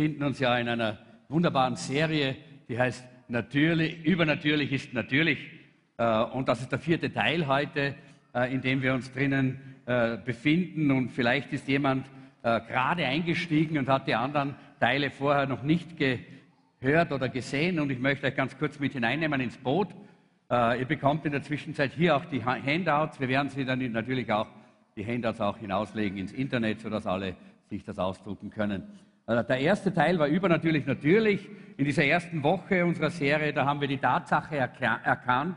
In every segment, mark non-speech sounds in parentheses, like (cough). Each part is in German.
befinden uns ja in einer wunderbaren Serie, die heißt Natürlich, Übernatürlich ist natürlich. Äh, und das ist der vierte Teil heute, äh, in dem wir uns drinnen äh, befinden. Und vielleicht ist jemand gerade eingestiegen und hat die anderen Teile vorher noch nicht gehört oder gesehen. Und ich möchte euch ganz kurz mit hineinnehmen ins Boot. Ihr bekommt in der Zwischenzeit hier auch die Handouts. Wir werden sie dann natürlich auch, die Handouts auch hinauslegen ins Internet, sodass alle sich das ausdrucken können. Der erste Teil war übernatürlich natürlich. In dieser ersten Woche unserer Serie, da haben wir die Tatsache erkannt,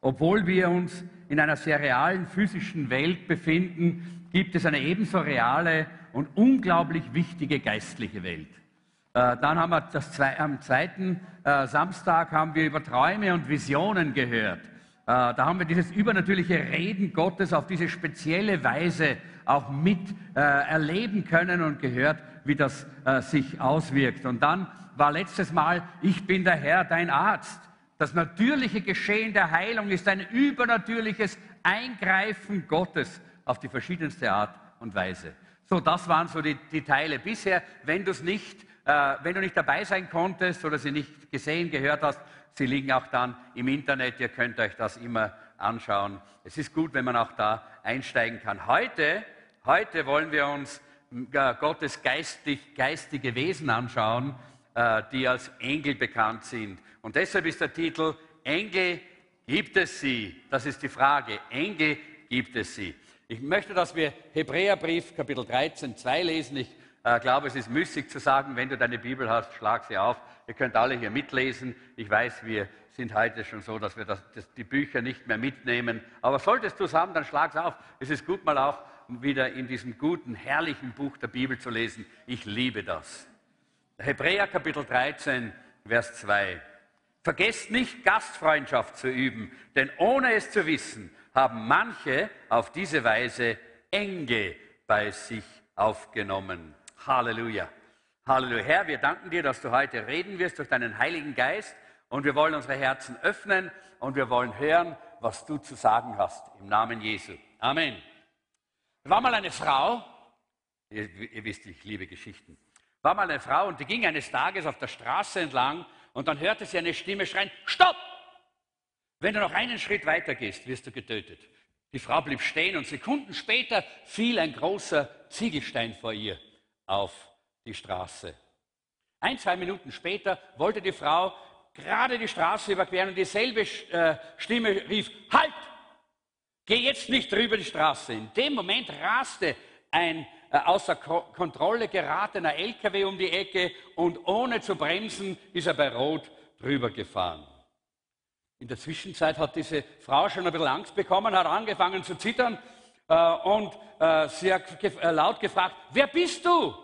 obwohl wir uns in einer sehr realen physischen Welt befinden, gibt es eine ebenso reale und unglaublich wichtige geistliche Welt. Äh, dann haben wir das, am zweiten äh, Samstag haben wir über Träume und Visionen gehört. Äh, da haben wir dieses übernatürliche Reden Gottes auf diese spezielle Weise auch mit erleben können und gehört, wie das sich auswirkt. Und dann war letztes Mal, ich bin der Herr, dein Arzt. Das natürliche Geschehen der Heilung ist ein übernatürliches Eingreifen Gottes auf die verschiedenste Art und Weise. So, das waren so die, die Teile bisher. Wenn, nicht, äh, wenn du nicht dabei sein konntest oder sie nicht gesehen, gehört hast, sie liegen auch dann im Internet. Ihr könnt euch das immer anschauen. Es ist gut, wenn man auch da einsteigen kann. Heute, heute wollen wir uns äh, Gottes geistig, geistige Wesen anschauen, äh, die als Engel bekannt sind. Und deshalb ist der Titel Engel gibt es sie? Das ist die Frage. Engel gibt es sie? Ich möchte, dass wir Hebräerbrief Kapitel 13, 2 lesen. Ich äh, glaube, es ist müßig zu sagen, wenn du deine Bibel hast, schlag sie auf. Ihr könnt alle hier mitlesen. Ich weiß, wir sind heute schon so, dass wir das, das, die Bücher nicht mehr mitnehmen. Aber solltest du es haben, dann schlag es auf. Es ist gut, mal auch wieder in diesem guten, herrlichen Buch der Bibel zu lesen. Ich liebe das. Hebräer Kapitel 13, Vers 2. Vergesst nicht, Gastfreundschaft zu üben, denn ohne es zu wissen, haben manche auf diese Weise Enge bei sich aufgenommen. Halleluja. Halleluja. Herr, wir danken dir, dass du heute reden wirst durch deinen Heiligen Geist und wir wollen unsere Herzen öffnen und wir wollen hören, was du zu sagen hast. Im Namen Jesu. Amen. War mal eine Frau, ihr, ihr wisst, ich liebe Geschichten, war mal eine Frau und die ging eines Tages auf der Straße entlang und dann hörte sie eine Stimme schreien, Stopp! Wenn du noch einen Schritt weiter gehst, wirst du getötet. Die Frau blieb stehen und Sekunden später fiel ein großer Ziegelstein vor ihr auf die Straße. Ein, zwei Minuten später wollte die Frau gerade die Straße überqueren und dieselbe äh, Stimme rief, Halt! Geh jetzt nicht drüber die Straße. In dem Moment raste ein äh, außer Kontrolle geratener LKW um die Ecke und ohne zu bremsen ist er bei Rot drüber gefahren. In der Zwischenzeit hat diese Frau schon ein bisschen Angst bekommen, hat angefangen zu zittern äh, und äh, sie hat gef äh, laut gefragt, wer bist du?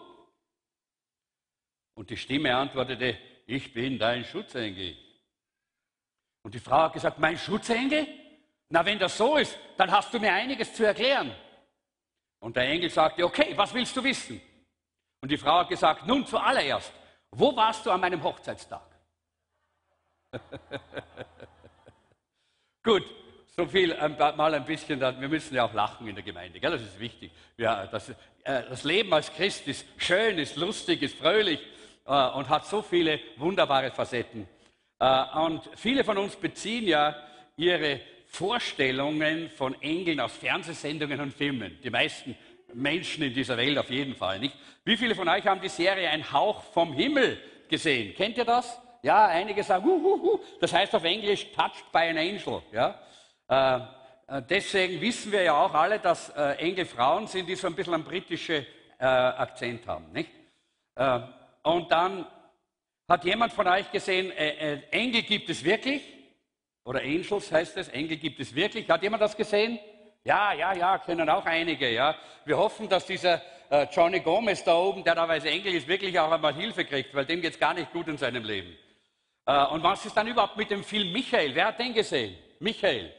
Und die Stimme antwortete, ich bin dein Schutzengel. Und die Frau hat gesagt, mein Schutzengel? Na, wenn das so ist, dann hast du mir einiges zu erklären. Und der Engel sagte, okay, was willst du wissen? Und die Frau hat gesagt, nun zuallererst, wo warst du an meinem Hochzeitstag? (laughs) Gut, so viel mal ein bisschen, wir müssen ja auch lachen in der Gemeinde, gell? das ist wichtig. Ja, das, äh, das, Leben als Christ ist schön, ist lustig, ist fröhlich äh, und hat so viele wunderbare Facetten. Äh, und viele von uns beziehen ja ihre Vorstellungen von Engeln aus Fernsehsendungen und Filmen. Die meisten Menschen in dieser Welt auf jeden Fall. Nicht? Wie viele von euch haben die Serie Ein Hauch vom Himmel gesehen? Kennt ihr das? Ja, einige sagen, uh, uh, uh. das heißt auf Englisch touched by an angel. Ja? Äh, äh, deswegen wissen wir ja auch alle, dass äh, Engel Frauen sind, die so ein bisschen einen britischen äh, Akzent haben. Nicht? Äh, und dann hat jemand von euch gesehen, äh, Engel gibt es wirklich? Oder Angels heißt es, Engel gibt es wirklich. Hat jemand das gesehen? Ja, ja, ja, kennen auch einige. Ja. Wir hoffen, dass dieser äh, Johnny Gomez da oben, der da weiß Engel ist, wirklich auch einmal Hilfe kriegt, weil dem geht es gar nicht gut in seinem Leben. Äh, und was ist dann überhaupt mit dem Film Michael? Wer hat den gesehen? Michael.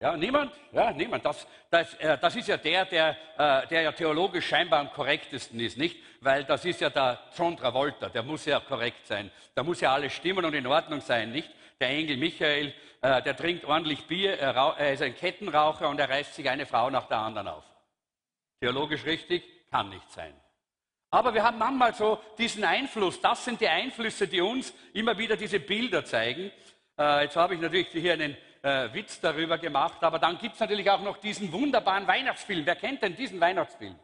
Ja, niemand? Ja, niemand. Das, das, äh, das ist ja der, der, äh, der ja theologisch scheinbar am korrektesten ist, nicht? Weil das ist ja der John Travolta, der muss ja korrekt sein. Da muss ja alles stimmen und in Ordnung sein, nicht? Der Engel Michael, äh, der trinkt ordentlich Bier, er, ist ein Kettenraucher und er reißt sich eine Frau nach der anderen auf. Theologisch richtig? Kann nicht sein. Aber wir haben manchmal so diesen Einfluss. Das sind die Einflüsse, die uns immer wieder diese Bilder zeigen. Äh, jetzt habe ich natürlich hier einen äh, Witz darüber gemacht, aber dann gibt es natürlich auch noch diesen wunderbaren Weihnachtsfilm. Wer kennt denn diesen Weihnachtsfilm?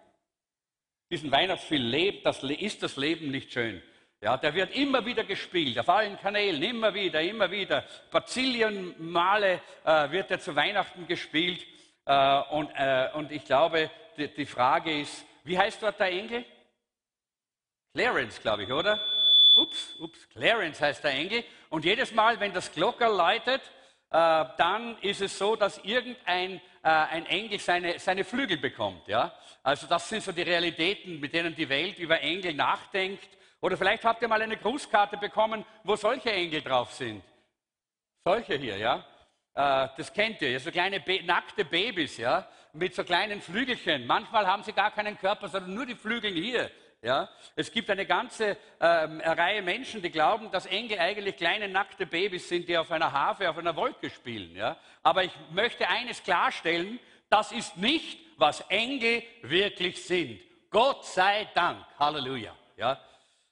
Diesen Weihnachtsfilm lebt, das ist das Leben nicht schön. Ja, der wird immer wieder gespielt, auf allen Kanälen, immer wieder, immer wieder. Bazillion Male äh, wird er zu Weihnachten gespielt. Äh, und, äh, und ich glaube, die, die Frage ist, wie heißt dort der Engel? Clarence, glaube ich, oder? Ups, ups, Clarence heißt der Engel. Und jedes Mal, wenn das Glocker läutet, äh, dann ist es so, dass irgendein äh, ein Engel seine, seine Flügel bekommt. Ja? Also das sind so die Realitäten, mit denen die Welt über Engel nachdenkt. Oder vielleicht habt ihr mal eine Grußkarte bekommen, wo solche Engel drauf sind. Solche hier, ja. Äh, das kennt ihr, so kleine nackte Babys, ja, mit so kleinen Flügelchen. Manchmal haben sie gar keinen Körper, sondern nur die Flügel hier. Ja? Es gibt eine ganze ähm, Reihe Menschen, die glauben, dass Engel eigentlich kleine nackte Babys sind, die auf einer Harfe, auf einer Wolke spielen. Ja? Aber ich möchte eines klarstellen, das ist nicht, was Engel wirklich sind. Gott sei Dank. Halleluja. Ja?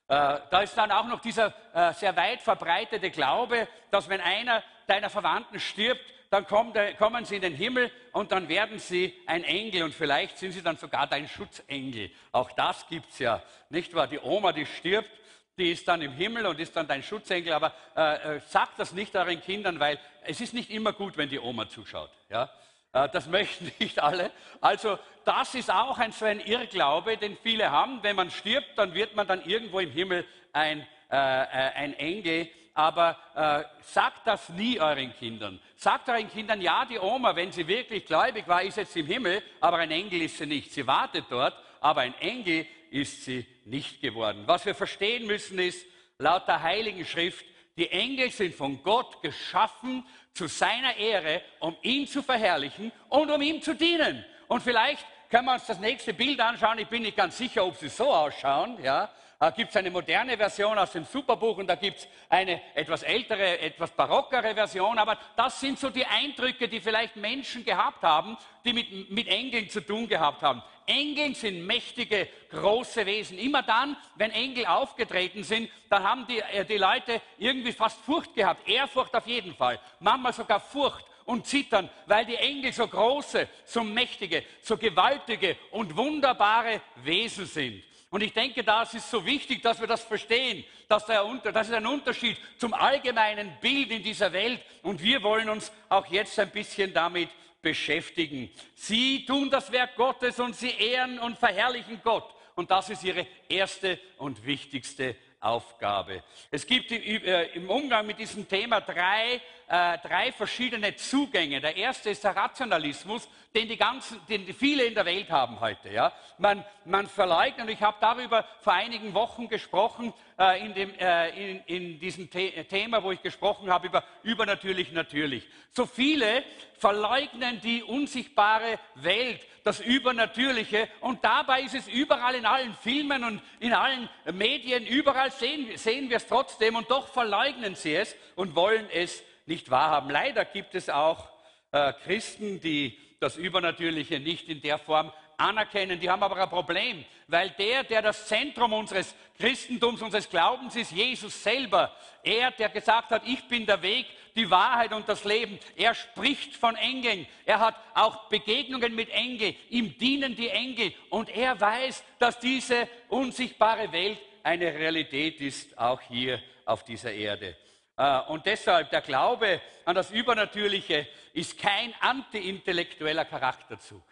Äh, da ist dann auch noch dieser äh, sehr weit verbreitete Glaube, dass wenn einer deiner Verwandten stirbt, dann kommen sie in den Himmel und dann werden sie ein Engel und vielleicht sind sie dann sogar dein Schutzengel. Auch das gibt es ja, nicht wahr? Die Oma, die stirbt, die ist dann im Himmel und ist dann dein Schutzengel, aber äh, äh sagt das nicht euren Kindern, weil es ist nicht immer gut, wenn die Oma zuschaut. Ja? Äh, das (laughs) möchten nicht alle. Also das ist auch ein, so ein Irrglaube, den viele haben. Wenn man stirbt, dann wird man dann irgendwo im Himmel ein, äh, äh ein Engel aber äh, sagt das nie euren Kindern. Sagt euren Kindern, ja, die Oma, wenn sie wirklich gläubig war, ist jetzt im Himmel, aber ein Engel ist sie nicht. Sie wartet dort, aber ein Engel ist sie nicht geworden. Was wir verstehen müssen ist, laut der Heiligen Schrift, die Engel sind von Gott geschaffen zu seiner Ehre, um ihn zu verherrlichen und um ihm zu dienen. Und vielleicht können wir uns das nächste Bild anschauen. Ich bin nicht ganz sicher, ob sie so ausschauen. Ja? Da gibt es eine moderne Version aus dem Superbuch und da gibt es eine etwas ältere, etwas barockere Version. Aber das sind so die Eindrücke, die vielleicht Menschen gehabt haben, die mit, mit Engeln zu tun gehabt haben. Engel sind mächtige, große Wesen. Immer dann, wenn Engel aufgetreten sind, dann haben die, äh, die Leute irgendwie fast Furcht gehabt. Ehrfurcht auf jeden Fall. Manchmal sogar Furcht und zittern, weil die Engel so große, so mächtige, so gewaltige und wunderbare Wesen sind. Und ich denke, das ist so wichtig, dass wir das verstehen. Dass der, das ist ein Unterschied zum allgemeinen Bild in dieser Welt. Und wir wollen uns auch jetzt ein bisschen damit beschäftigen. Sie tun das Werk Gottes und sie ehren und verherrlichen Gott. Und das ist ihre erste und wichtigste Aufgabe. Es gibt äh, im Umgang mit diesem Thema drei, äh, drei verschiedene Zugänge. Der erste ist der Rationalismus, den die, ganzen, den viele in der Welt haben heute. Ja? Man, man verleugnet, und ich habe darüber vor einigen Wochen gesprochen, äh, in, dem, äh, in, in, diesem The Thema, wo ich gesprochen habe über übernatürlich, natürlich. So viele verleugnen die unsichtbare Welt, das Übernatürliche, und dabei ist es überall in allen Filmen und in allen Medien, überall sehen, sehen wir es trotzdem, und doch verleugnen sie es und wollen es nicht wahrhaben. Leider gibt es auch äh, Christen, die das Übernatürliche nicht in der Form anerkennen. Die haben aber ein Problem, weil der, der das Zentrum unseres Christentums, unseres Glaubens ist, Jesus selber, er, der gesagt hat, ich bin der Weg, die Wahrheit und das Leben. Er spricht von Engeln. Er hat auch Begegnungen mit Engeln. Ihm dienen die Engel. Und er weiß, dass diese unsichtbare Welt eine Realität ist, auch hier auf dieser Erde. Äh, und deshalb der Glaube an das Übernatürliche ist kein antiintellektueller Charakterzug.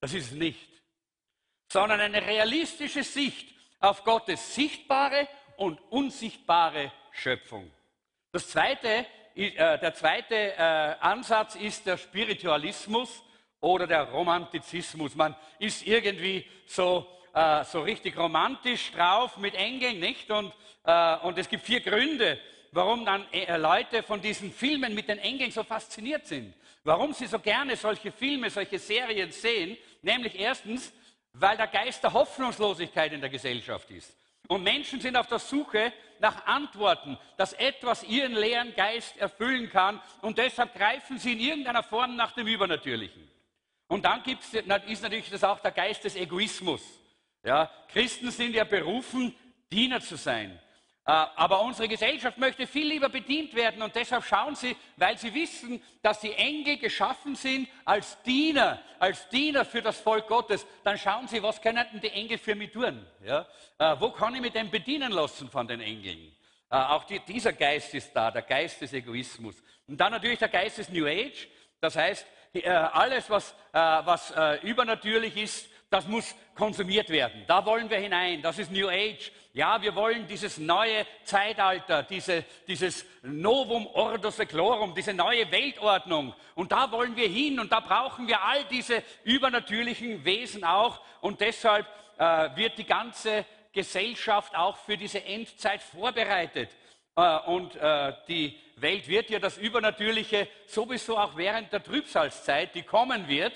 Das ist nicht. Sondern eine realistische Sicht auf Gottes sichtbare und unsichtbare Schöpfung. Das zweite, äh, der zweite äh, Ansatz ist der Spiritualismus oder der Romantizismus. Man ist irgendwie so, so richtig romantisch drauf mit Engeln, nicht? Und, und es gibt vier Gründe, warum dann äh, Leute von diesen Filmen mit den Engeln so fasziniert sind. Warum sie so gerne solche Filme, solche Serien sehen. Nämlich erstens, weil der Geist der Hoffnungslosigkeit in der Gesellschaft ist. Und Menschen sind auf der Suche nach Antworten, dass etwas ihren leeren Geist erfüllen kann. Und deshalb greifen sie in irgendeiner Form nach dem Übernatürlichen. Und dann gibt's, ist natürlich das auch der Geist des Egoismus. Ja, Christen sind ja berufen, Diener zu sein. Äh, aber unsere Gesellschaft möchte viel lieber bedient werden und deshalb schauen sie, weil sie wissen, dass die Engel geschaffen sind als Diener, als Diener für das Volk Gottes, dann schauen sie, was können die Engel für mich tun? Ja? Äh, wo kann ich mich denn bedienen lassen von den Engeln? Äh, auch die, dieser Geist ist da, der Geist des Egoismus. Und dann natürlich der Geist des New Age, das heißt, alles, was, was übernatürlich ist, das muss konsumiert werden. Da wollen wir hinein. Das ist New Age. Ja, wir wollen dieses neue Zeitalter, diese, dieses Novum Ordo Seclorum, diese neue Weltordnung. Und da wollen wir hin und da brauchen wir all diese übernatürlichen Wesen auch. Und deshalb äh, wird die ganze Gesellschaft auch für diese Endzeit vorbereitet. Äh, und äh, die Welt wird ja das Übernatürliche sowieso auch während der Trübsalzeit, die kommen wird,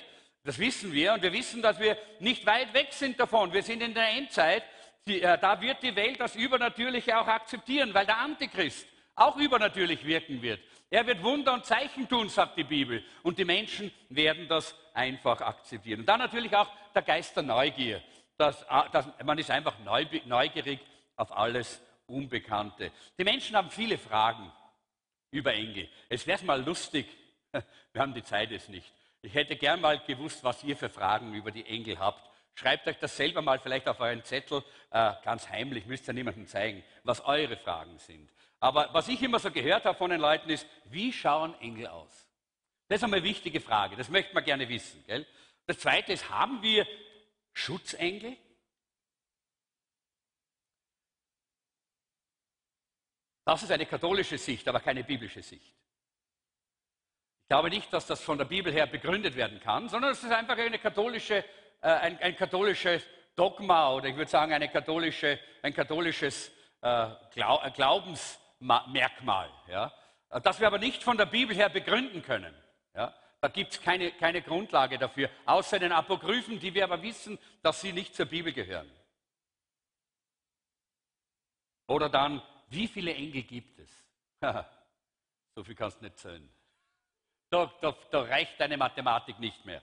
das wissen wir und wir wissen, dass wir nicht weit weg sind davon. Wir sind in der Endzeit. Die, äh, da wird die Welt das Übernatürliche auch akzeptieren, weil der Antichrist auch übernatürlich wirken wird. Er wird Wunder und Zeichen tun, sagt die Bibel. Und die Menschen werden das einfach akzeptieren. Und dann natürlich auch der Geist der Neugier. Das, äh, das, man ist einfach neugierig auf alles Unbekannte. Die Menschen haben viele Fragen über Engel. Es wäre mal lustig, (laughs) wir haben die Zeit jetzt nicht, ich hätte gern mal gewusst, was ihr für Fragen über die Engel habt. Schreibt euch das selber mal vielleicht auf euren Zettel, äh, ganz heimlich, müsst ihr niemandem zeigen, was eure Fragen sind. Aber was ich immer so gehört habe von den Leuten ist, wie schauen Engel aus? Das ist eine wichtige Frage, das möchte man gerne wissen. Gell? Das Zweite ist, haben wir Schutzengel? Das ist eine katholische Sicht, aber keine biblische Sicht. Ich glaube nicht, dass das von der Bibel her begründet werden kann, sondern es ist einfach katholische, äh, ein, ein, katholisches Dogma oder ich würde sagen katholische, ein katholisches äh, Glau Glaubensmerkmal, ja? das wir aber nicht von der Bibel her begründen können. Ja? Da gibt es keine, keine Grundlage dafür, außer den Apokryphen, die wir aber wissen, dass sie nicht zur Bibel gehören. Oder dann, wie viele Engel gibt es? (laughs) so viel kannst du nicht zählen. Da, da, da reicht deine Mathematik nicht mehr.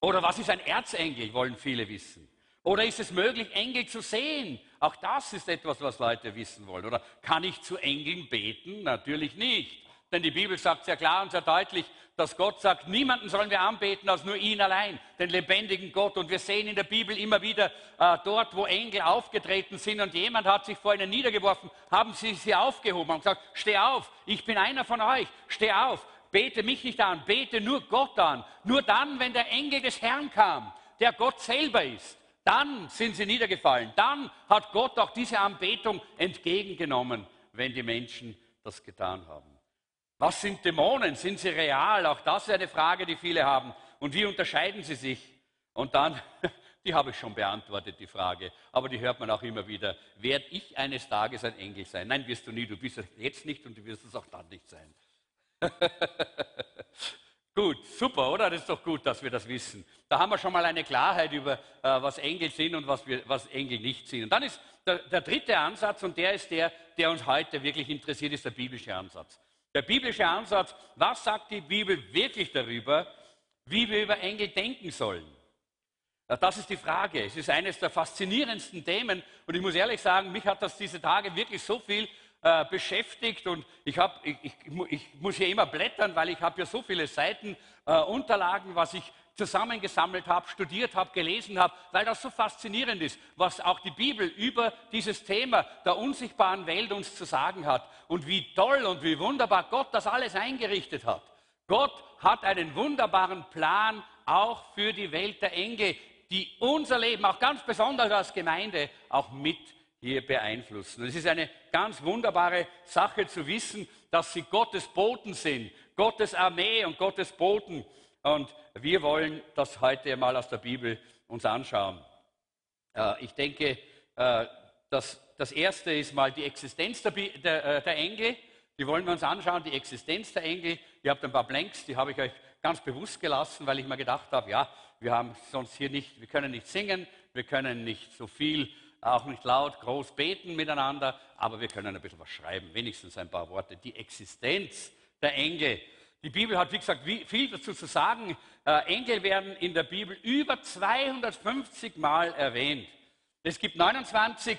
Oder was ist ein Erzengel, wollen viele wissen. Oder ist es möglich, Engel zu sehen? Auch das ist etwas, was Leute wissen wollen. Oder kann ich zu Engeln beten? Natürlich nicht. Denn die Bibel sagt sehr klar und sehr deutlich, dass Gott sagt, niemanden sollen wir anbeten als nur ihn allein, den lebendigen Gott. Und wir sehen in der Bibel immer wieder äh, dort, wo Engel aufgetreten sind und jemand hat sich vor ihnen niedergeworfen, haben sie sie aufgehoben und gesagt, steh auf, ich bin einer von euch, steh auf. Bete mich nicht an, bete nur Gott an. Nur dann, wenn der Engel des Herrn kam, der Gott selber ist, dann sind sie niedergefallen. Dann hat Gott auch diese Anbetung entgegengenommen, wenn die Menschen das getan haben. Was sind Dämonen? Sind sie real? Auch das ist eine Frage, die viele haben. Und wie unterscheiden sie sich? Und dann, (laughs) die habe ich schon beantwortet, die Frage, aber die hört man auch immer wieder. Werde ich eines Tages ein Engel sein? Nein, wirst du nie. Du bist es jetzt nicht und du wirst es auch dann nicht sein. (laughs) gut, super, oder? Das ist doch gut, dass wir das wissen. Da haben wir schon mal eine Klarheit über, äh, was Engel sind und was, wir, was Engel nicht sind. Und dann ist der, der dritte Ansatz, und der ist der, der uns heute wirklich interessiert, ist der biblische Ansatz. Der biblische Ansatz, was sagt die Bibel wirklich darüber, wie wir über Engel denken sollen? Das ist die Frage. Es ist eines der faszinierendsten Themen. Und ich muss ehrlich sagen, mich hat das diese Tage wirklich so viel äh, beschäftigt und ich, hab, ich, ich, ich, muss hier immer blättern, weil ich habe ja so viele Seiten äh, Unterlagen, was ich zusammengesammelt habe, studiert habe, gelesen habe, weil das so faszinierend ist, was auch die Bibel über dieses Thema der unsichtbaren Welt uns zu sagen hat und wie toll und wie wunderbar Gott das alles eingerichtet hat. Gott hat einen wunderbaren Plan auch für die Welt der Engel, die unser Leben, auch ganz besonders als Gemeinde, auch mit hier beeinflussen. Es ist eine ganz wunderbare Sache zu wissen, dass sie Gottes Boten sind, Gottes Armee und Gottes Boten. Und wir wollen das heute mal aus der Bibel uns anschauen. Äh, ich denke, äh, dass das erste ist mal die Existenz der, der, äh, der Engel. Die wollen wir uns anschauen, die Existenz der Engel. Ihr habt ein paar Blanks, die habe ich euch ganz bewusst gelassen, weil ich mir gedacht habe, ja, wir haben sonst hier nicht, wir können nicht singen, wir können nicht so viel auch nicht laut groß beten miteinander, aber wir können ein bisschen was schreiben, wenigstens ein paar Worte. Die Existenz der Engel. Die Bibel hat, wie gesagt, viel dazu zu sagen. Äh, Engel werden in der Bibel über 250 Mal erwähnt. Es gibt 29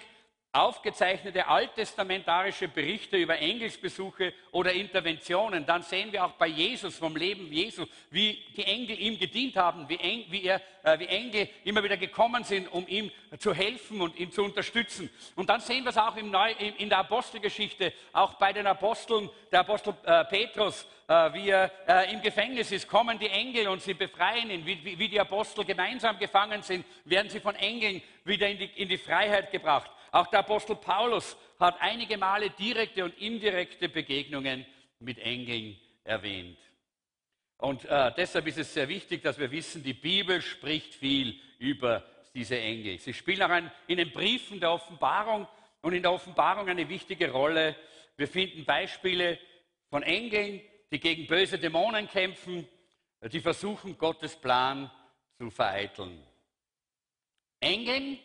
aufgezeichnete alttestamentarische Berichte über Engelsbesuche oder Interventionen, dann sehen wir auch bei Jesus, vom Leben Jesu, wie die Engel ihm gedient haben, wie, Eng, wie, er, äh, wie Engel immer wieder gekommen sind, um ihm zu helfen und ihn zu unterstützen. Und dann sehen wir es auch Neu, in der Apostelgeschichte, auch bei den Aposteln, der Apostel äh, Petrus, äh, wie er äh, im Gefängnis ist, kommen die Engel und sie befreien ihn. Wie, wie, wie die Apostel gemeinsam gefangen sind, werden sie von Engeln wieder in die, in die Freiheit gebracht. Auch der Apostel Paulus hat einige Male direkte und indirekte Begegnungen mit Engeln erwähnt. Und äh, deshalb ist es sehr wichtig, dass wir wissen, die Bibel spricht viel über diese Engel. Sie spielen auch ein, in den Briefen der Offenbarung und in der Offenbarung eine wichtige Rolle. Wir finden Beispiele von Engeln, die gegen böse Dämonen kämpfen, die versuchen, Gottes Plan zu vereiteln. Engeln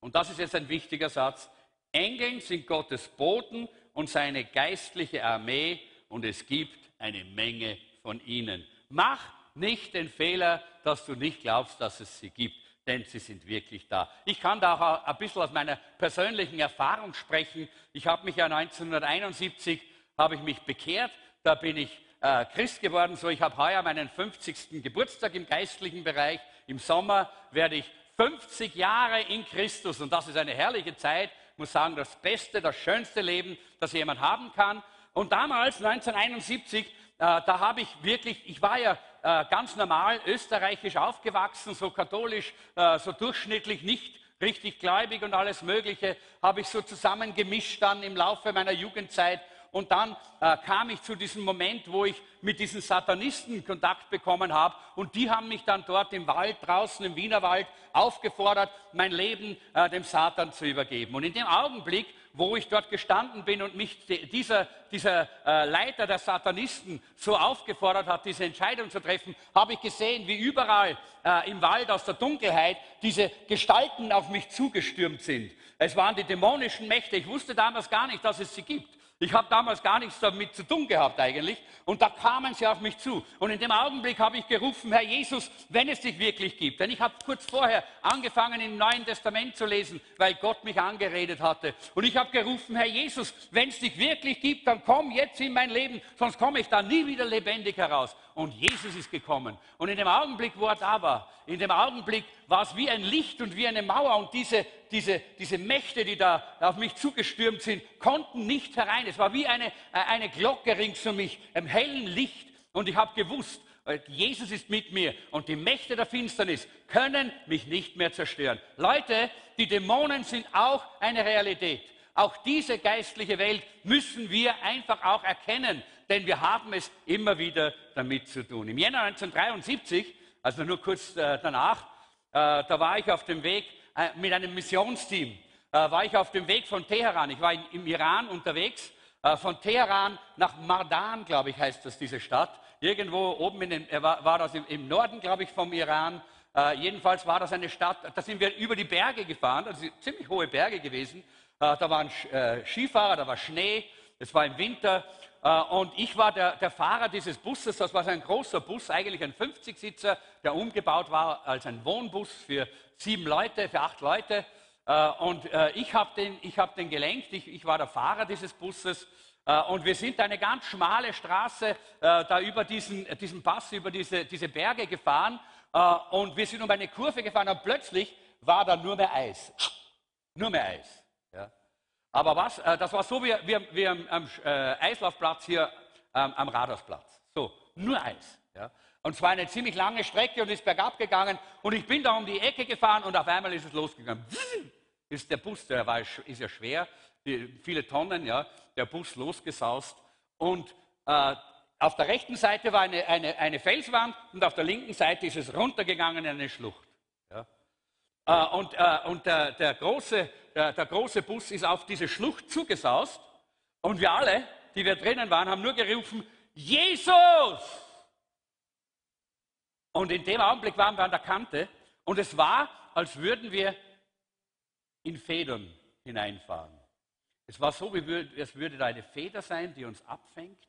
und das ist jetzt ein wichtiger Satz. Engeln sind Gottes Boten und seine geistliche Armee und es gibt eine Menge von ihnen. Mach nicht den Fehler, dass du nicht glaubst, dass es sie gibt, denn sie sind wirklich da. Ich kann da auch ein bisschen aus meiner persönlichen Erfahrung sprechen. Ich habe mich ja 1971 habe ich mich bekehrt, da bin ich äh, Christ geworden. So, ich habe heuer meinen 50. Geburtstag im geistlichen Bereich. Im Sommer werde ich 50 Jahre in Christus und das ist eine herrliche Zeit. Muss sagen, das beste, das schönste Leben, das jemand haben kann. Und damals, 1971, äh, da habe ich wirklich, ich war ja äh, ganz normal österreichisch aufgewachsen, so katholisch, äh, so durchschnittlich, nicht richtig gläubig und alles Mögliche, habe ich so zusammengemischt dann im Laufe meiner Jugendzeit und dann äh, kam ich zu diesem Moment, wo ich mit diesen Satanisten Kontakt bekommen habe. Und die haben mich dann dort im Wald, draußen im Wienerwald, aufgefordert, mein Leben äh, dem Satan zu übergeben. Und in dem Augenblick, wo ich dort gestanden bin und mich dieser, dieser äh, Leiter der Satanisten so aufgefordert hat, diese Entscheidung zu treffen, habe ich gesehen, wie überall äh, im Wald aus der Dunkelheit diese Gestalten auf mich zugestürmt sind. Es waren die dämonischen Mächte. Ich wusste damals gar nicht, dass es sie gibt. Ich habe damals gar nichts damit zu tun gehabt eigentlich. Und da kamen sie auf mich zu. Und in dem Augenblick habe ich gerufen, Herr Jesus, wenn es dich wirklich gibt. Denn ich habe kurz vorher angefangen, im Neuen Testament zu lesen, weil Gott mich angeredet hatte. Und ich habe gerufen, Herr Jesus, wenn es dich wirklich gibt, dann komm jetzt in mein Leben, sonst komme ich da nie wieder lebendig heraus. Und Jesus ist gekommen. Und in dem Augenblick, wo er da war, in dem Augenblick war es wie ein Licht und wie eine Mauer. Und diese, diese, diese Mächte, die da auf mich zugestürmt sind, konnten nicht herein. Es war wie eine, eine Glocke rings um mich, im hellen Licht. Und ich habe gewusst, äh, Jesus ist mit mir und die Mächte der Finsternis können mich nicht mehr zerstören. Leute, die Dämonen sind auch eine Realität. Auch diese geistliche Welt müssen wir einfach auch erkennen, denn wir haben es immer wieder damit zu tun. Im Jänner 1973, also nur kurz äh, danach, äh, da war ich auf dem Weg äh, mit einem Missionsteam, war ich auf dem Weg von Teheran. Ich war im Iran unterwegs, von Teheran nach Mardan, glaube ich, heißt das, diese Stadt. Irgendwo oben in den, war, das im, Norden, glaube ich, vom Iran. jedenfalls war das eine Stadt, da sind wir über die Berge gefahren, sind ziemlich hohe Berge gewesen. Da waren Skifahrer, da war Schnee, es war im Winter. Äh, und ich war der, der, Fahrer dieses Busses. Das war ein großer Bus, eigentlich ein 50-Sitzer, der umgebaut war als ein Wohnbus für sieben Leute, für acht Leute. Und ich habe den, hab den gelenkt, ich, ich war der Fahrer dieses Busses. Und wir sind eine ganz schmale Straße da über diesen, diesen Pass, über diese, diese Berge gefahren. Und wir sind um eine Kurve gefahren und plötzlich war da nur mehr Eis. Nur mehr Eis. Aber was, äh, das war so wie, wie, wie am, am äh, Eislaufplatz hier ähm, am Radarsplatz. So, nur Eis. Ja. Und zwar eine ziemlich lange Strecke und ist bergab gegangen. Und ich bin da um die Ecke gefahren und auf einmal ist es losgegangen. Ist der Bus, der war, ist ja schwer, viele Tonnen, ja, der Bus losgesaust. Und äh, auf der rechten Seite war eine, eine, eine Felswand und auf der linken Seite ist es runtergegangen in eine Schlucht. Ja. Äh, und, äh, und der, der große der, der große Bus ist auf diese Schlucht zugesaust und wir alle, die wir drinnen waren, haben nur gerufen, Jesus! Und in dem Augenblick waren wir an der Kante und es war, als würden wir in Federn hineinfahren. Es war so, es würde da eine Feder sein, die uns abfängt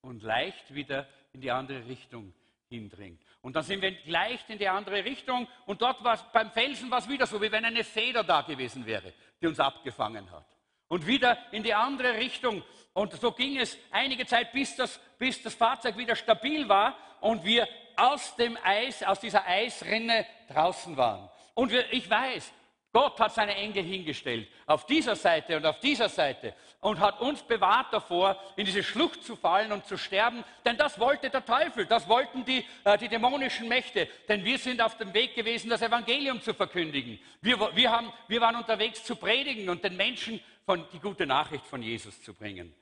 und leicht wieder in die andere Richtung hindringt. Und dann sind wir gleich in die andere Richtung und dort war beim Felsen war es wieder so, wie wenn eine Feder da gewesen wäre, die uns abgefangen hat. Und wieder in die andere Richtung. Und so ging es einige Zeit, bis das, bis das Fahrzeug wieder stabil war und wir aus dem Eis, aus dieser Eisrinne draußen waren. Und wir, ich weiß, Gott hat seine Engel hingestellt, auf dieser Seite und auf dieser Seite, und hat uns bewahrt davor, in diese Schlucht zu fallen und zu sterben, denn das wollte der Teufel, das wollten die, äh, die dämonischen Mächte, denn wir sind auf dem Weg gewesen, das Evangelium zu verkündigen. Wir, wir, haben, wir waren unterwegs zu predigen und den Menschen von, die gute Nachricht von Jesus zu bringen.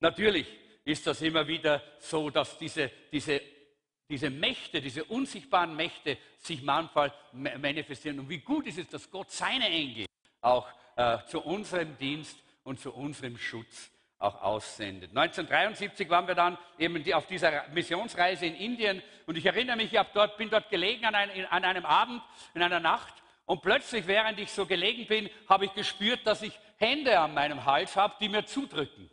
Natürlich ist das immer wieder so, dass diese, diese diese Mächte, diese unsichtbaren Mächte sich manchmal manifestieren. Und wie gut ist es, dass Gott seine Engel auch äh, zu unserem Dienst und zu unserem Schutz auch aussendet. 1973 waren wir dann eben auf dieser Missionsreise in Indien und ich erinnere mich, ich dort, bin dort gelegen an, ein, an einem Abend, in einer Nacht und plötzlich, während ich so gelegen bin, habe ich gespürt, dass ich Hände an meinem Hals habe, die mir zudrücken.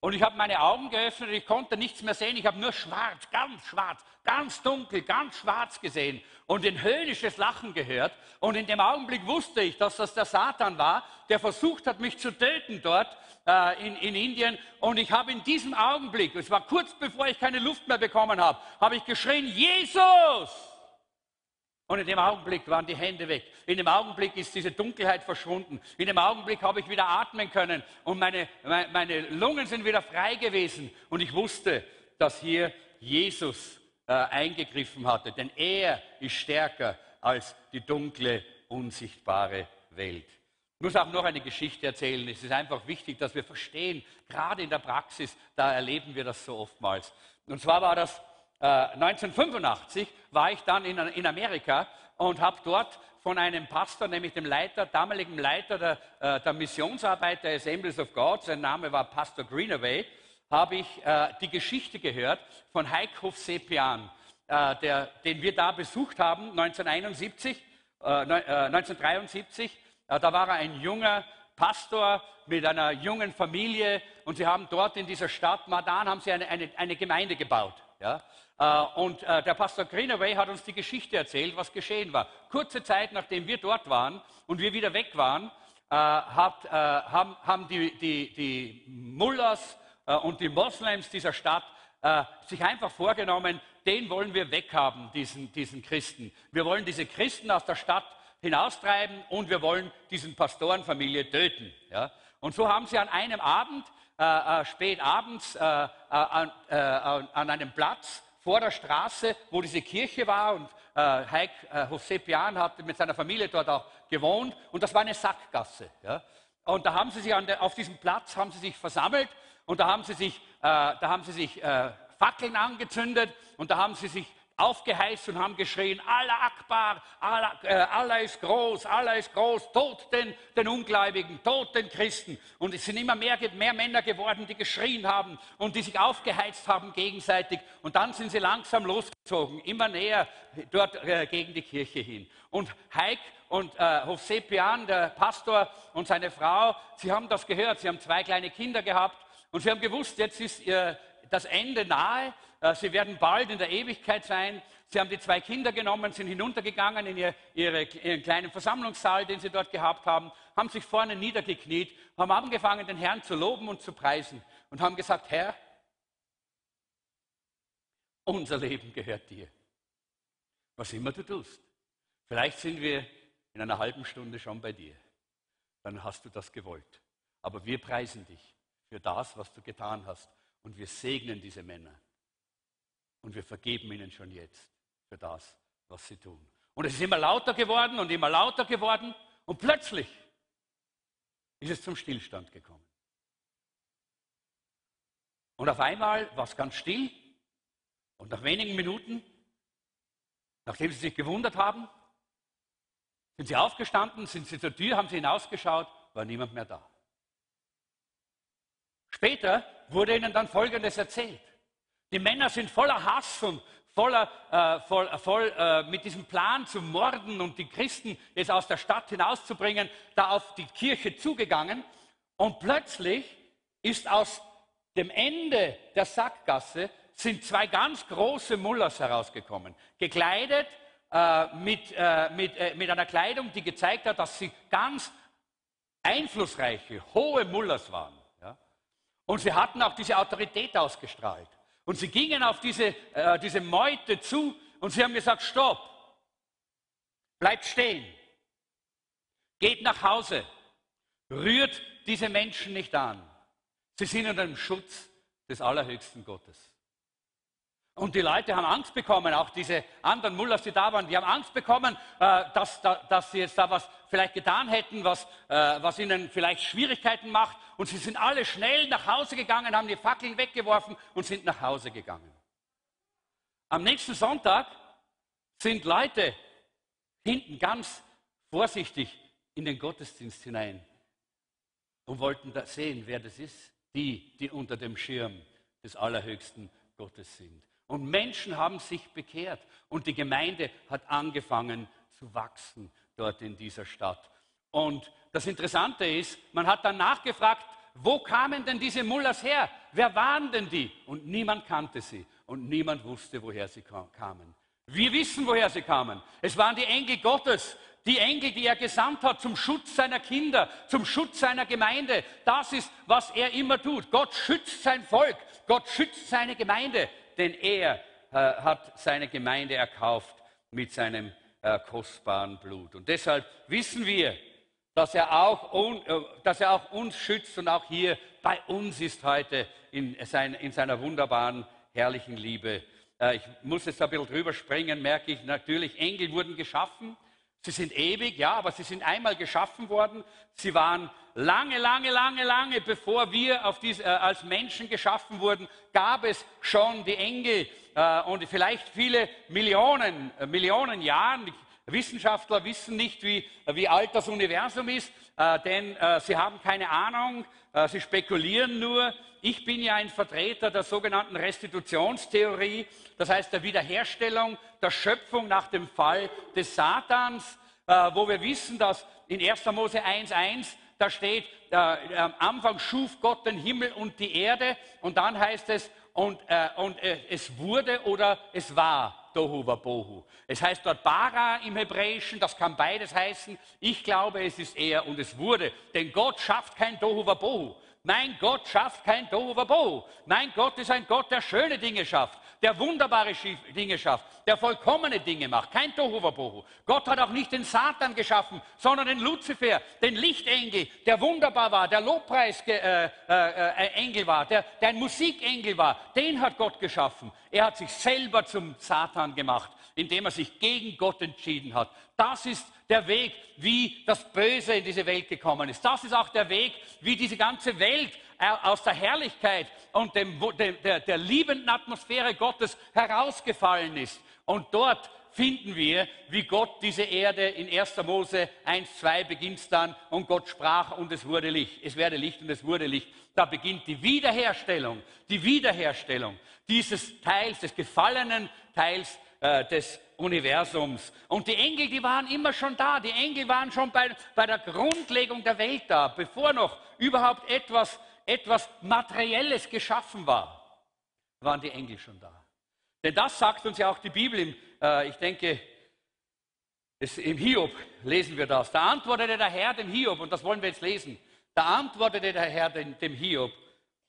Und ich habe meine Augen geöffnet ich konnte nichts mehr sehen. Ich habe nur schwarz, ganz schwarz, ganz dunkel, ganz schwarz gesehen und ein höhnisches Lachen gehört. Und in dem Augenblick wusste ich, dass das der Satan war, der versucht hat, mich zu töten dort äh, in, in Indien. Und ich habe in diesem Augenblick, es war kurz bevor ich keine Luft mehr bekommen habe, habe ich geschrien, Jesus! Und in dem Augenblick waren die Hände weg. In dem Augenblick ist diese Dunkelheit verschwunden. In dem Augenblick habe ich wieder atmen können und meine, meine Lungen sind wieder frei gewesen. Und ich wusste, dass hier Jesus äh, eingegriffen hatte, denn er ist stärker als die dunkle, unsichtbare Welt. Ich muss auch noch eine Geschichte erzählen. Es ist einfach wichtig, dass wir verstehen, gerade in der Praxis, da erleben wir das so oftmals. Und zwar war das 1985 äh, war ich dann in, in Amerika und habe dort von einem Pastor, nämlich dem Leiter, damaligen Leiter der, äh, der Missionsarbeit der Assemblies of God, sein Name war Pastor Greenaway, habe ich äh, die Geschichte gehört von Heikhof Sepian, der, den wir da besucht haben 1971, 1973. Äh, äh, da war er ein junger Pastor mit einer jungen Familie und sie haben dort in dieser Stadt Madan haben sie eine, eine, eine Gemeinde gebaut. Ja? Äh, und äh, der Pastor Greenaway hat uns die Geschichte erzählt, was geschehen war. Kurze Zeit nachdem wir dort waren und wir wieder weg waren, äh, haben, die, die, die Mullahs und die Moslems dieser Stadt sich einfach vorgenommen, den wollen wir weghaben, diesen, diesen Christen. Wir wollen diese Christen aus der Stadt hinaustreiben und wir wollen diesen Pastorenfamilie töten. Ja? Und so haben sie an einem Abend, äh, spät abends, äh, an, an einem Platz vor der Straße, wo diese Kirche war und äh, Heik äh, José Pian hat mit seiner Familie dort auch gewohnt und das war eine Sackgasse. Ja? Und da haben sie sich der, auf diesem Platz haben sie sich versammelt und da haben sie sich, äh, da haben sie sich äh, Fackeln angezündet und da haben sie sich aufgeheißt und haben geschrien, Allah Akbar, Allah, äh, Allah ist groß, Allah ist groß, tot den, den Ungläubigen, tot den Christen. Und es sind immer mehr, mehr Männer geworden, die geschrien haben und die sich aufgeheizt haben gegenseitig. Und dann sind sie langsam losgezogen, immer näher dort äh, gegen die Kirche hin. Und Heik und äh, José Pian, der Pastor und seine Frau, sie haben das gehört, sie haben zwei kleine Kinder gehabt und sie haben gewusst, jetzt ist äh, das Ende nahe. Äh, sie werden bald in der Ewigkeit sein. Sie haben die zwei Kinder genommen, sind hinuntergegangen in ihr, ihre, ihren kleinen Versammlungssaal, den sie dort gehabt haben, haben sich vorne niedergekniet, haben angefangen, den Herrn zu loben und zu preisen und haben gesagt, Herr, unser Leben gehört dir. Was immer du tust. Vielleicht sind wir in einer halben Stunde schon bei dir. Dann hast du das gewollt. Aber wir preisen dich für das, was du getan hast. Und wir segnen diese Männer. Und wir vergeben ihnen schon jetzt für das, was sie tun. Und es ist immer lauter geworden und immer lauter geworden. Und plötzlich ist es zum Stillstand gekommen. Und auf einmal war es ganz still. Und nach wenigen Minuten, nachdem sie sich gewundert haben, sind sie aufgestanden, sind sie zur Tür, haben sie hinausgeschaut, war niemand mehr da. Später wurde ihnen dann Folgendes erzählt. Die Männer sind voller Hass und voller, äh, voll, äh, voll äh, mit diesem Plan zu morden und die Christen jetzt aus der Stadt hinauszubringen, da auf die Kirche zugegangen. Und plötzlich ist aus dem Ende der Sackgasse sind zwei ganz große Mullers herausgekommen, gekleidet äh, mit, äh, mit, äh, mit einer Kleidung, die gezeigt hat, dass sie ganz einflussreiche, hohe Mullers waren. Ja? Und sie hatten auch diese Autorität ausgestrahlt. Und sie gingen auf diese, äh, diese Meute zu und sie haben gesagt, stopp, bleibt stehen, geht nach Hause, rührt diese Menschen nicht an. Sie sind unter dem Schutz des allerhöchsten Gottes. Und die Leute haben Angst bekommen, auch diese anderen Mullers, die da waren, die haben Angst bekommen, äh, dass, dass sie jetzt da was vielleicht getan hätten, was, äh, was ihnen vielleicht Schwierigkeiten macht. Und sie sind alle schnell nach Hause gegangen, haben die Fackeln weggeworfen und sind nach Hause gegangen. Am nächsten Sonntag sind Leute hinten ganz vorsichtig in den Gottesdienst hinein und wollten sehen, wer das ist. Die, die unter dem Schirm des allerhöchsten Gottes sind. Und Menschen haben sich bekehrt und die Gemeinde hat angefangen zu wachsen dort in dieser Stadt. Und das Interessante ist, man hat dann nachgefragt, wo kamen denn diese Mullers her? Wer waren denn die? Und niemand kannte sie und niemand wusste, woher sie kamen. Wir wissen, woher sie kamen. Es waren die Engel Gottes, die Engel, die er gesandt hat zum Schutz seiner Kinder, zum Schutz seiner Gemeinde. Das ist, was er immer tut. Gott schützt sein Volk, Gott schützt seine Gemeinde denn er äh, hat seine Gemeinde erkauft mit seinem äh, kostbaren Blut. Und deshalb wissen wir, dass er, auch un, äh, dass er auch uns schützt und auch hier bei uns ist heute in, sein, in seiner wunderbaren, herrlichen Liebe. Äh, ich muss jetzt ein bisschen drüber springen, merke ich natürlich, Engel wurden geschaffen. Sie sind ewig, ja, aber sie sind einmal geschaffen worden. Sie waren lange, lange, lange, lange, bevor wir diese, äh, als Menschen geschaffen wurden, gab es schon die Engel äh, und vielleicht viele Millionen, äh, Millionen Jahren. Wissenschaftler wissen nicht, wie, wie alt das Universum ist, äh, denn äh, sie haben keine Ahnung, äh, sie spekulieren nur. Ich bin ja ein Vertreter der sogenannten Restitutionstheorie, das heißt der Wiederherstellung der Schöpfung nach dem Fall des Satans, wo wir wissen, dass in 1. Mose 1.1 da steht, äh, am Anfang schuf Gott den Himmel und die Erde und dann heißt es, und, äh, und äh, es wurde oder es war Tohu Wabohu. Es heißt dort Bara im Hebräischen, das kann beides heißen. Ich glaube, es ist er und es wurde, denn Gott schafft kein Tohu Wabohu. Mein Gott schafft kein Tohu Wabohu. Mein Gott ist ein Gott, der schöne Dinge schafft der wunderbare Dinge schafft, der vollkommene Dinge macht, kein Tohuwabohu. Gott hat auch nicht den Satan geschaffen, sondern den Luzifer, den Lichtengel, der wunderbar war, der Lobpreisengel äh, äh, war, der, der ein Musikengel war. Den hat Gott geschaffen. Er hat sich selber zum Satan gemacht, indem er sich gegen Gott entschieden hat. Das ist der Weg, wie das Böse in diese Welt gekommen ist. Das ist auch der Weg, wie diese ganze Welt aus der Herrlichkeit und dem, der, der liebenden Atmosphäre Gottes herausgefallen ist. Und dort finden wir, wie Gott diese Erde in 1. Mose 1, 2 beginnt dann und Gott sprach und es wurde Licht. Es werde Licht und es wurde Licht. Da beginnt die Wiederherstellung, die Wiederherstellung dieses Teils, des gefallenen Teils äh, des Universums. Und die Engel, die waren immer schon da. Die Engel waren schon bei, bei der Grundlegung der Welt da, bevor noch überhaupt etwas etwas Materielles geschaffen war, waren die Engel schon da. Denn das sagt uns ja auch die Bibel. Im, äh, ich denke, es, im Hiob lesen wir das. Da antwortete der Herr dem Hiob, und das wollen wir jetzt lesen. Da antwortete der Herr dem, dem Hiob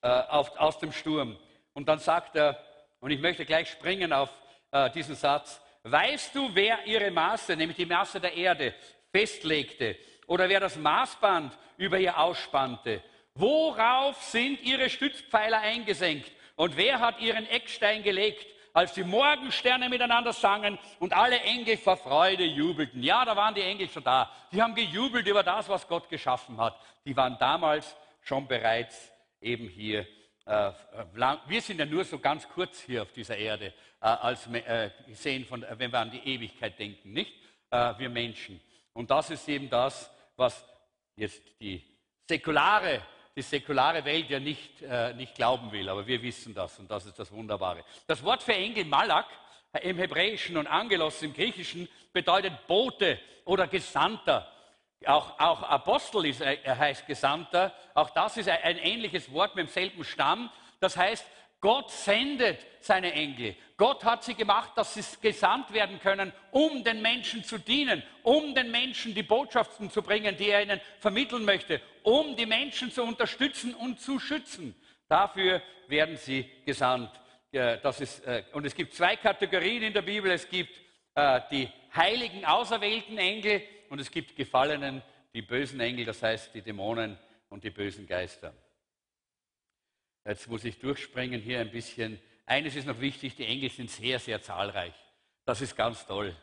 äh, auf, aus dem Sturm. Und dann sagt er, und ich möchte gleich springen auf äh, diesen Satz, weißt du, wer ihre Maße, nämlich die Maße der Erde, festlegte? Oder wer das Maßband über ihr ausspannte? Worauf sind ihre Stützpfeiler eingesenkt? Und wer hat ihren Eckstein gelegt? Als die Morgensterne miteinander sangen und alle Engel vor Freude jubelten. Ja, da waren die Engel schon da. Die haben gejubelt über das, was Gott geschaffen hat. Die waren damals schon bereits eben hier. Äh, wir sind ja nur so ganz kurz hier auf dieser Erde, äh, als äh, sehen von, wenn wir an die Ewigkeit denken, nicht? wir Menschen. Und das ist eben das, was jetzt die säkulare die säkulare Welt ja nicht, äh, nicht glauben will. Aber wir wissen das und das ist das Wunderbare. Das Wort für Engel Malak äh, im Hebräischen und Angelos im Griechischen bedeutet Bote oder Gesandter. Auch, auch Apostel ist, äh, heißt Gesandter. Auch das ist ein ähnliches Wort mit demselben Stamm. Das heißt, Gott sendet seine Engel. Gott hat sie gemacht, dass sie gesandt werden können, um den Menschen zu dienen, um den Menschen die Botschaften zu bringen, die er ihnen vermitteln möchte, um die Menschen zu unterstützen und zu schützen. Dafür werden sie gesandt. Das ist, äh, und es gibt zwei Kategorien in der Bibel. Es gibt äh, die heiligen, auserwählten Engel und es gibt gefallenen, die bösen Engel, das heißt die Dämonen und die bösen Geister. Jetzt muss ich durchspringen hier ein bisschen. Eines ist noch wichtig, die Engel sind sehr, sehr zahlreich. Das ist ganz toll.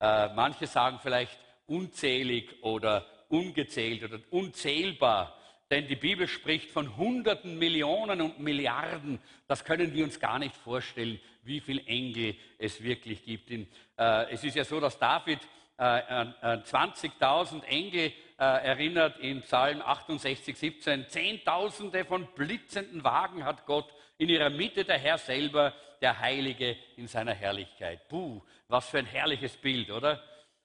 Äh, manche sagen vielleicht unzählig oder ungezählt oder unzählbar. Denn die Bibel spricht von Hunderten, Millionen und Milliarden. Das können wir uns gar nicht vorstellen, wie viele Engel es wirklich gibt. Äh, es ist ja so, dass David äh, an, an 20.000 Engel äh, erinnert in Psalm 68, 17. Zehntausende von blitzenden Wagen hat Gott in ihrer Mitte der Herr selber, der Heilige in seiner Herrlichkeit. Puh, was für ein herrliches Bild, oder?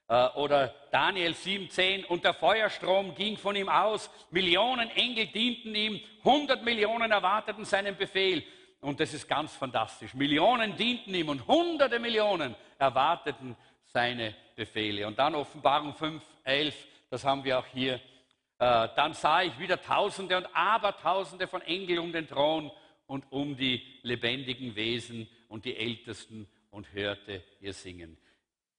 Äh, oder Daniel 7,10 und der Feuerstrom ging von ihm aus, Millionen Engel dienten ihm, 100 Millionen erwarteten seinen Befehl. Und das ist ganz fantastisch. Millionen dienten ihm und hunderte Millionen erwarteten seine Befehle. Und dann Offenbarung 5, 11, das haben wir auch hier. Äh, dann sah ich wieder Tausende und Abertausende von Engeln um den Thron und um die lebendigen Wesen und die Ältesten und hörte ihr singen.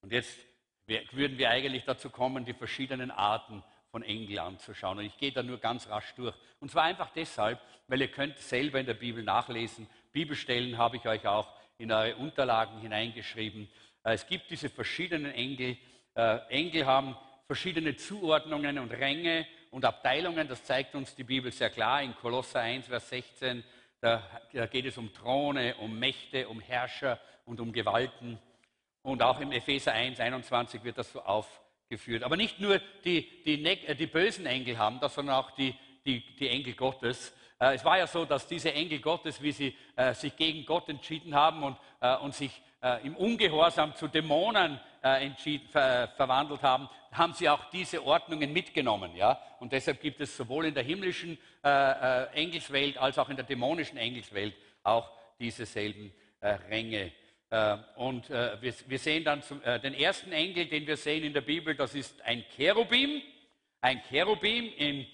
Und jetzt würden wir eigentlich dazu kommen, die verschiedenen Arten von Engel anzuschauen. Und ich gehe da nur ganz rasch durch. Und zwar einfach deshalb, weil ihr könnt selber in der Bibel nachlesen. Bibelstellen habe ich euch auch in eure Unterlagen hineingeschrieben. Äh, es gibt diese verschiedenen Engel. Äh, Engel haben verschiedene Zuordnungen und Ränge und Abteilungen. Das zeigt uns die Bibel sehr klar in Kolosser 1, Vers 16. Da, geht es um Throne, um Mächte, um Herrscher und um Gewalten. Und auch im Epheser 1, 21 wird das so aufgeführt. Aber nicht nur die, die, äh, die bösen Engel haben das, sondern auch die, die, die Engel Gottes. Äh, es war ja so, dass diese Engel Gottes, wie sie äh, sich gegen Gott entschieden haben und, äh, und sich äh, im Ungehorsam zu Dämonen entschieden, ver, verwandelt haben, haben sie auch diese Ordnungen mitgenommen. Ja? Und deshalb gibt es sowohl in der himmlischen äh, äh, Engelswelt als auch in der dämonischen Engelswelt auch diese selben äh, Ränge. Äh, und wir, wir, sehen dann zum, den ersten Engel, den wir sehen in der Bibel, das ist ein Cherubim. Ein Cherubim, in,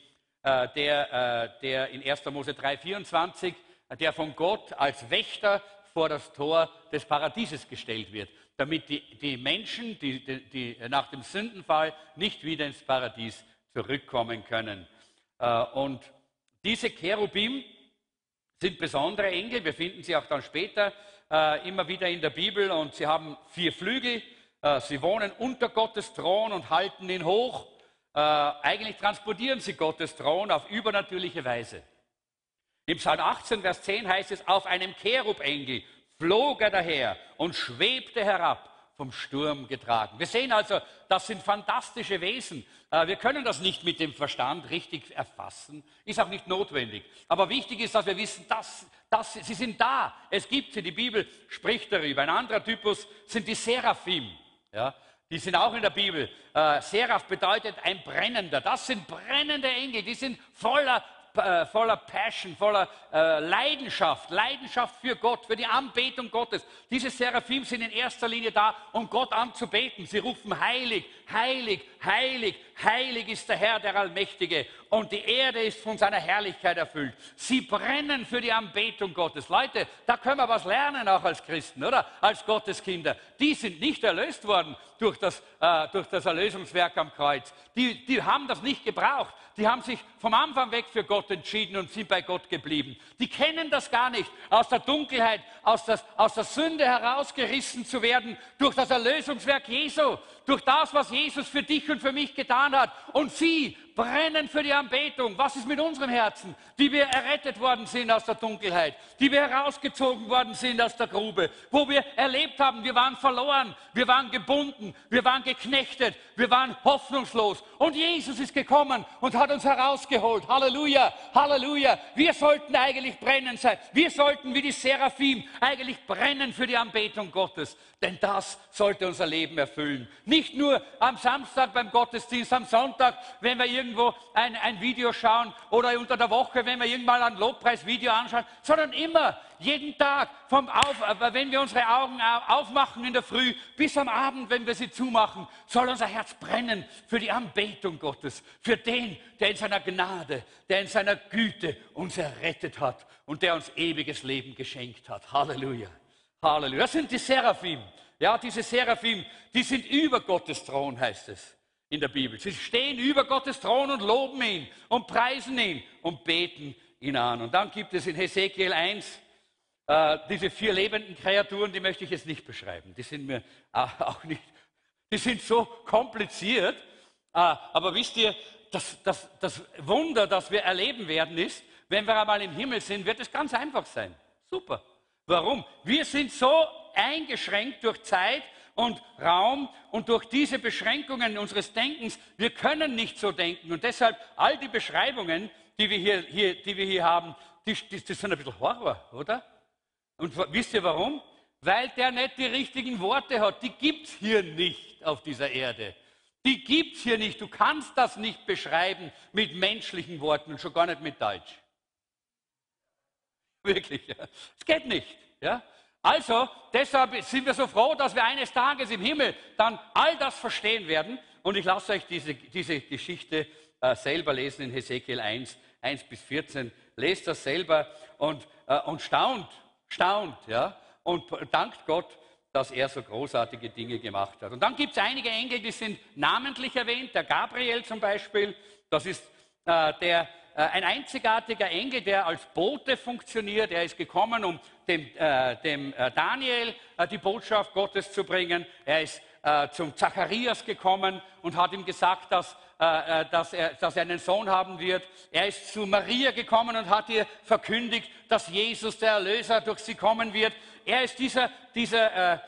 der, der in 1. Mose 3,24, der von Gott als Wächter vor das Tor des Paradieses gestellt wird, damit die, die Menschen, die, die, die, nach dem Sündenfall nicht wieder ins Paradies zurückkommen können. Äh, und diese Cherubim sind besondere Engel. Wir finden sie auch dann später äh, immer wieder in der Bibel und sie haben vier Flügel. Äh, sie wohnen unter Gottes Thron und halten ihn hoch. Eigentlich transportieren sie Gottes Thron auf übernatürliche Weise. Im Psalm 18, Vers 10 heißt es, auf einem Cherubengel flog er daher und schwebte herab, vom Sturm getragen. Wir sehen also, das sind fantastische Wesen. Äh, wir können das nicht mit dem Verstand richtig erfassen, ist auch nicht notwendig. Aber wichtig ist, dass wir wissen, dass, dass sie sind da. Es gibt sie, die Bibel spricht darüber. Ein anderer Typus sind die Seraphim. Ja, die sind auch in der Bibel. Äh, Seraph bedeutet ein brennender. Das sind brennende Engel, die sind voller äh, voller Passion, voller äh, Leidenschaft, Leidenschaft für Gott, für die Anbetung Gottes. Diese Seraphim sind in erster Linie da, um Gott anzubeten. Sie rufen heilig, heilig, heilig, heilig ist der Herr, der Allmächtige. Und die Erde ist von seiner Herrlichkeit erfüllt. Sie brennen für die Anbetung Gottes. Leute, da können wir was lernen, auch als Christen, oder? Als Gotteskinder. Die sind nicht erlöst worden durch das, äh, durch das Erlösungswerk am Kreuz. Die, die haben das nicht gebraucht. Die haben sich vom Anfang weg für Gott entschieden und sind bei Gott geblieben. Die kennen das gar nicht, aus der Dunkelheit, aus, das, aus der Sünde herausgerissen zu werden durch das Erlösungswerk Jesu, durch das, was Jesus für dich und für mich getan hat. Und sie brennen für die Anbetung. Was ist mit unserem Herzen, die wir errettet worden sind aus der Dunkelheit, die wir herausgezogen worden sind aus der Grube, wo wir erlebt haben, wir waren verloren, wir waren gebunden, wir waren geknechtet, wir waren hoffnungslos. Und Jesus ist gekommen und hat uns herausgeholt. Halleluja, Halleluja. Wir sollten eigentlich brennen sein. Wir sollten wie die Seraphim eigentlich brennen für die Anbetung Gottes. Denn das sollte unser Leben erfüllen. Nicht nur am Samstag beim Gottesdienst, am Sonntag, wenn wir irgendwie irgendwo ein, ein Video schauen oder unter der Woche, wenn wir irgendwann ein Lobpreisvideo anschauen, sondern immer, jeden Tag, vom Auf, äh, wenn wir unsere Augen aufmachen in der Früh bis am Abend, wenn wir sie zumachen, soll unser Herz brennen für die Anbetung Gottes, für den, der in seiner Gnade, der in seiner Güte uns errettet hat und der uns ewiges Leben geschenkt hat. Halleluja. Halleluja. Das sind die Seraphim. Ja, diese Seraphim, die sind über Gottes Thron, heißt es in der Bibel. Sie stehen über Gottes Thron und loben ihn und preisen ihn und beten ihn an. Und dann gibt es in Hesekiel 1 äh, diese vier lebenden Kreaturen, die möchte ich jetzt nicht beschreiben. Die sind mir auch nicht, die sind so kompliziert. Äh, aber wisst ihr, das, das, das Wunder, das wir erleben werden, ist, wenn wir einmal im Himmel sind, wird es ganz einfach sein. Super. Warum? Wir sind so eingeschränkt durch Zeit und Raum und durch diese Beschränkungen unseres Denkens, wir können nicht so denken. Und deshalb all die Beschreibungen, die wir hier, hier, die wir hier haben, die, die, die sind ein bisschen Horror, oder? Und wisst ihr warum? Weil der nicht die richtigen Worte hat. Die gibt es hier nicht auf dieser Erde. Die gibt es hier nicht. Du kannst das nicht beschreiben mit menschlichen Worten und schon gar nicht mit Deutsch. Wirklich, ja. Es geht nicht. Ja? Also, deshalb sind wir so froh, dass wir eines Tages im Himmel dann all das verstehen werden. Und ich lasse euch diese, diese Geschichte äh, selber lesen in Hesekiel 1, 1 bis 14. Lest das selber und, äh, und staunt, staunt, ja, und dankt Gott, dass er so großartige Dinge gemacht hat. Und dann gibt es einige Engel, die sind namentlich erwähnt, der Gabriel zum Beispiel, das ist äh, der ein einzigartiger Engel, der als Bote funktioniert. Er ist gekommen, um dem, äh, dem äh, Daniel äh, die Botschaft Gottes zu bringen. Er ist äh, zum Zacharias gekommen und hat ihm gesagt, dass, äh, dass, er, dass er einen Sohn haben wird. Er ist zu Maria gekommen und hat ihr verkündigt, dass Jesus, der Erlöser, durch sie kommen wird. Er ist dieser, dieser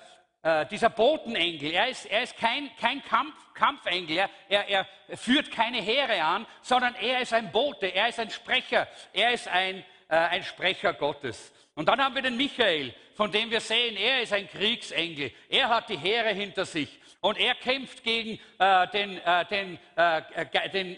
äh, dieser Botenengel, er ist, er ist kein, kein Kampf, Kampfengel, er, er, er, führt keine Heere an, sondern er ist ein Bote, er ist ein Sprecher, er ist ein, äh, ein Sprecher Gottes. Und dann haben wir den Michael, von dem wir sehen, er ist ein Kriegsengel, er hat die Heere hinter sich und er kämpft gegen äh, den, äh, den, äh, den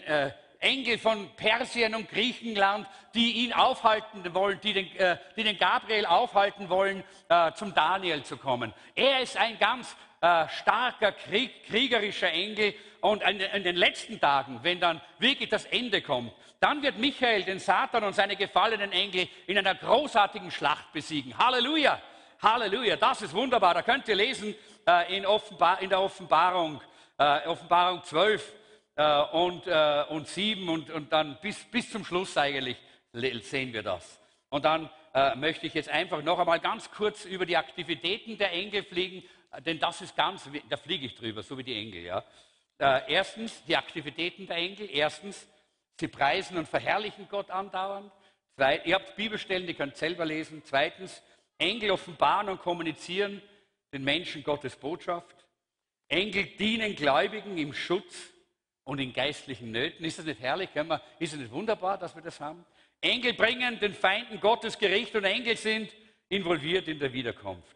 Engel von Persien und Griechenland, die ihn aufhalten wollen, die den, äh, die den Gabriel aufhalten wollen, äh, zum Daniel zu kommen. Er ist ein ganz äh, starker, Krieg, kriegerischer Engel. Und in, in den letzten Tagen, wenn dann wirklich das Ende kommt, dann wird Michael den Satan und seine gefallenen Engel in einer großartigen Schlacht besiegen. Halleluja! Halleluja! Das ist wunderbar. Da könnt ihr lesen äh, in, Offenbar, in der Offenbarung, äh, Offenbarung 12 äh, und, äh, und 7 und, und dann bis, bis zum Schluss eigentlich sehen wir das. Und dann äh, möchte ich jetzt einfach noch einmal ganz kurz über die Aktivitäten der Engel fliegen, äh, denn das ist ganz, da fliege ich drüber, so wie die Engel. Ja. Äh, erstens, die Aktivitäten der Engel. Erstens, sie preisen und verherrlichen Gott andauernd. Zweit, ihr habt Bibelstellen, die könnt selber lesen. Zweitens, Engel offenbaren und kommunizieren den Menschen Gottes Botschaft. Engel dienen Gläubigen im Schutz und in geistlichen Nöten. Ist das nicht herrlich? Ist es nicht wunderbar, dass wir das haben? Engel bringen den Feinden Gottes Gericht und Engel sind involviert in der Wiederkunft.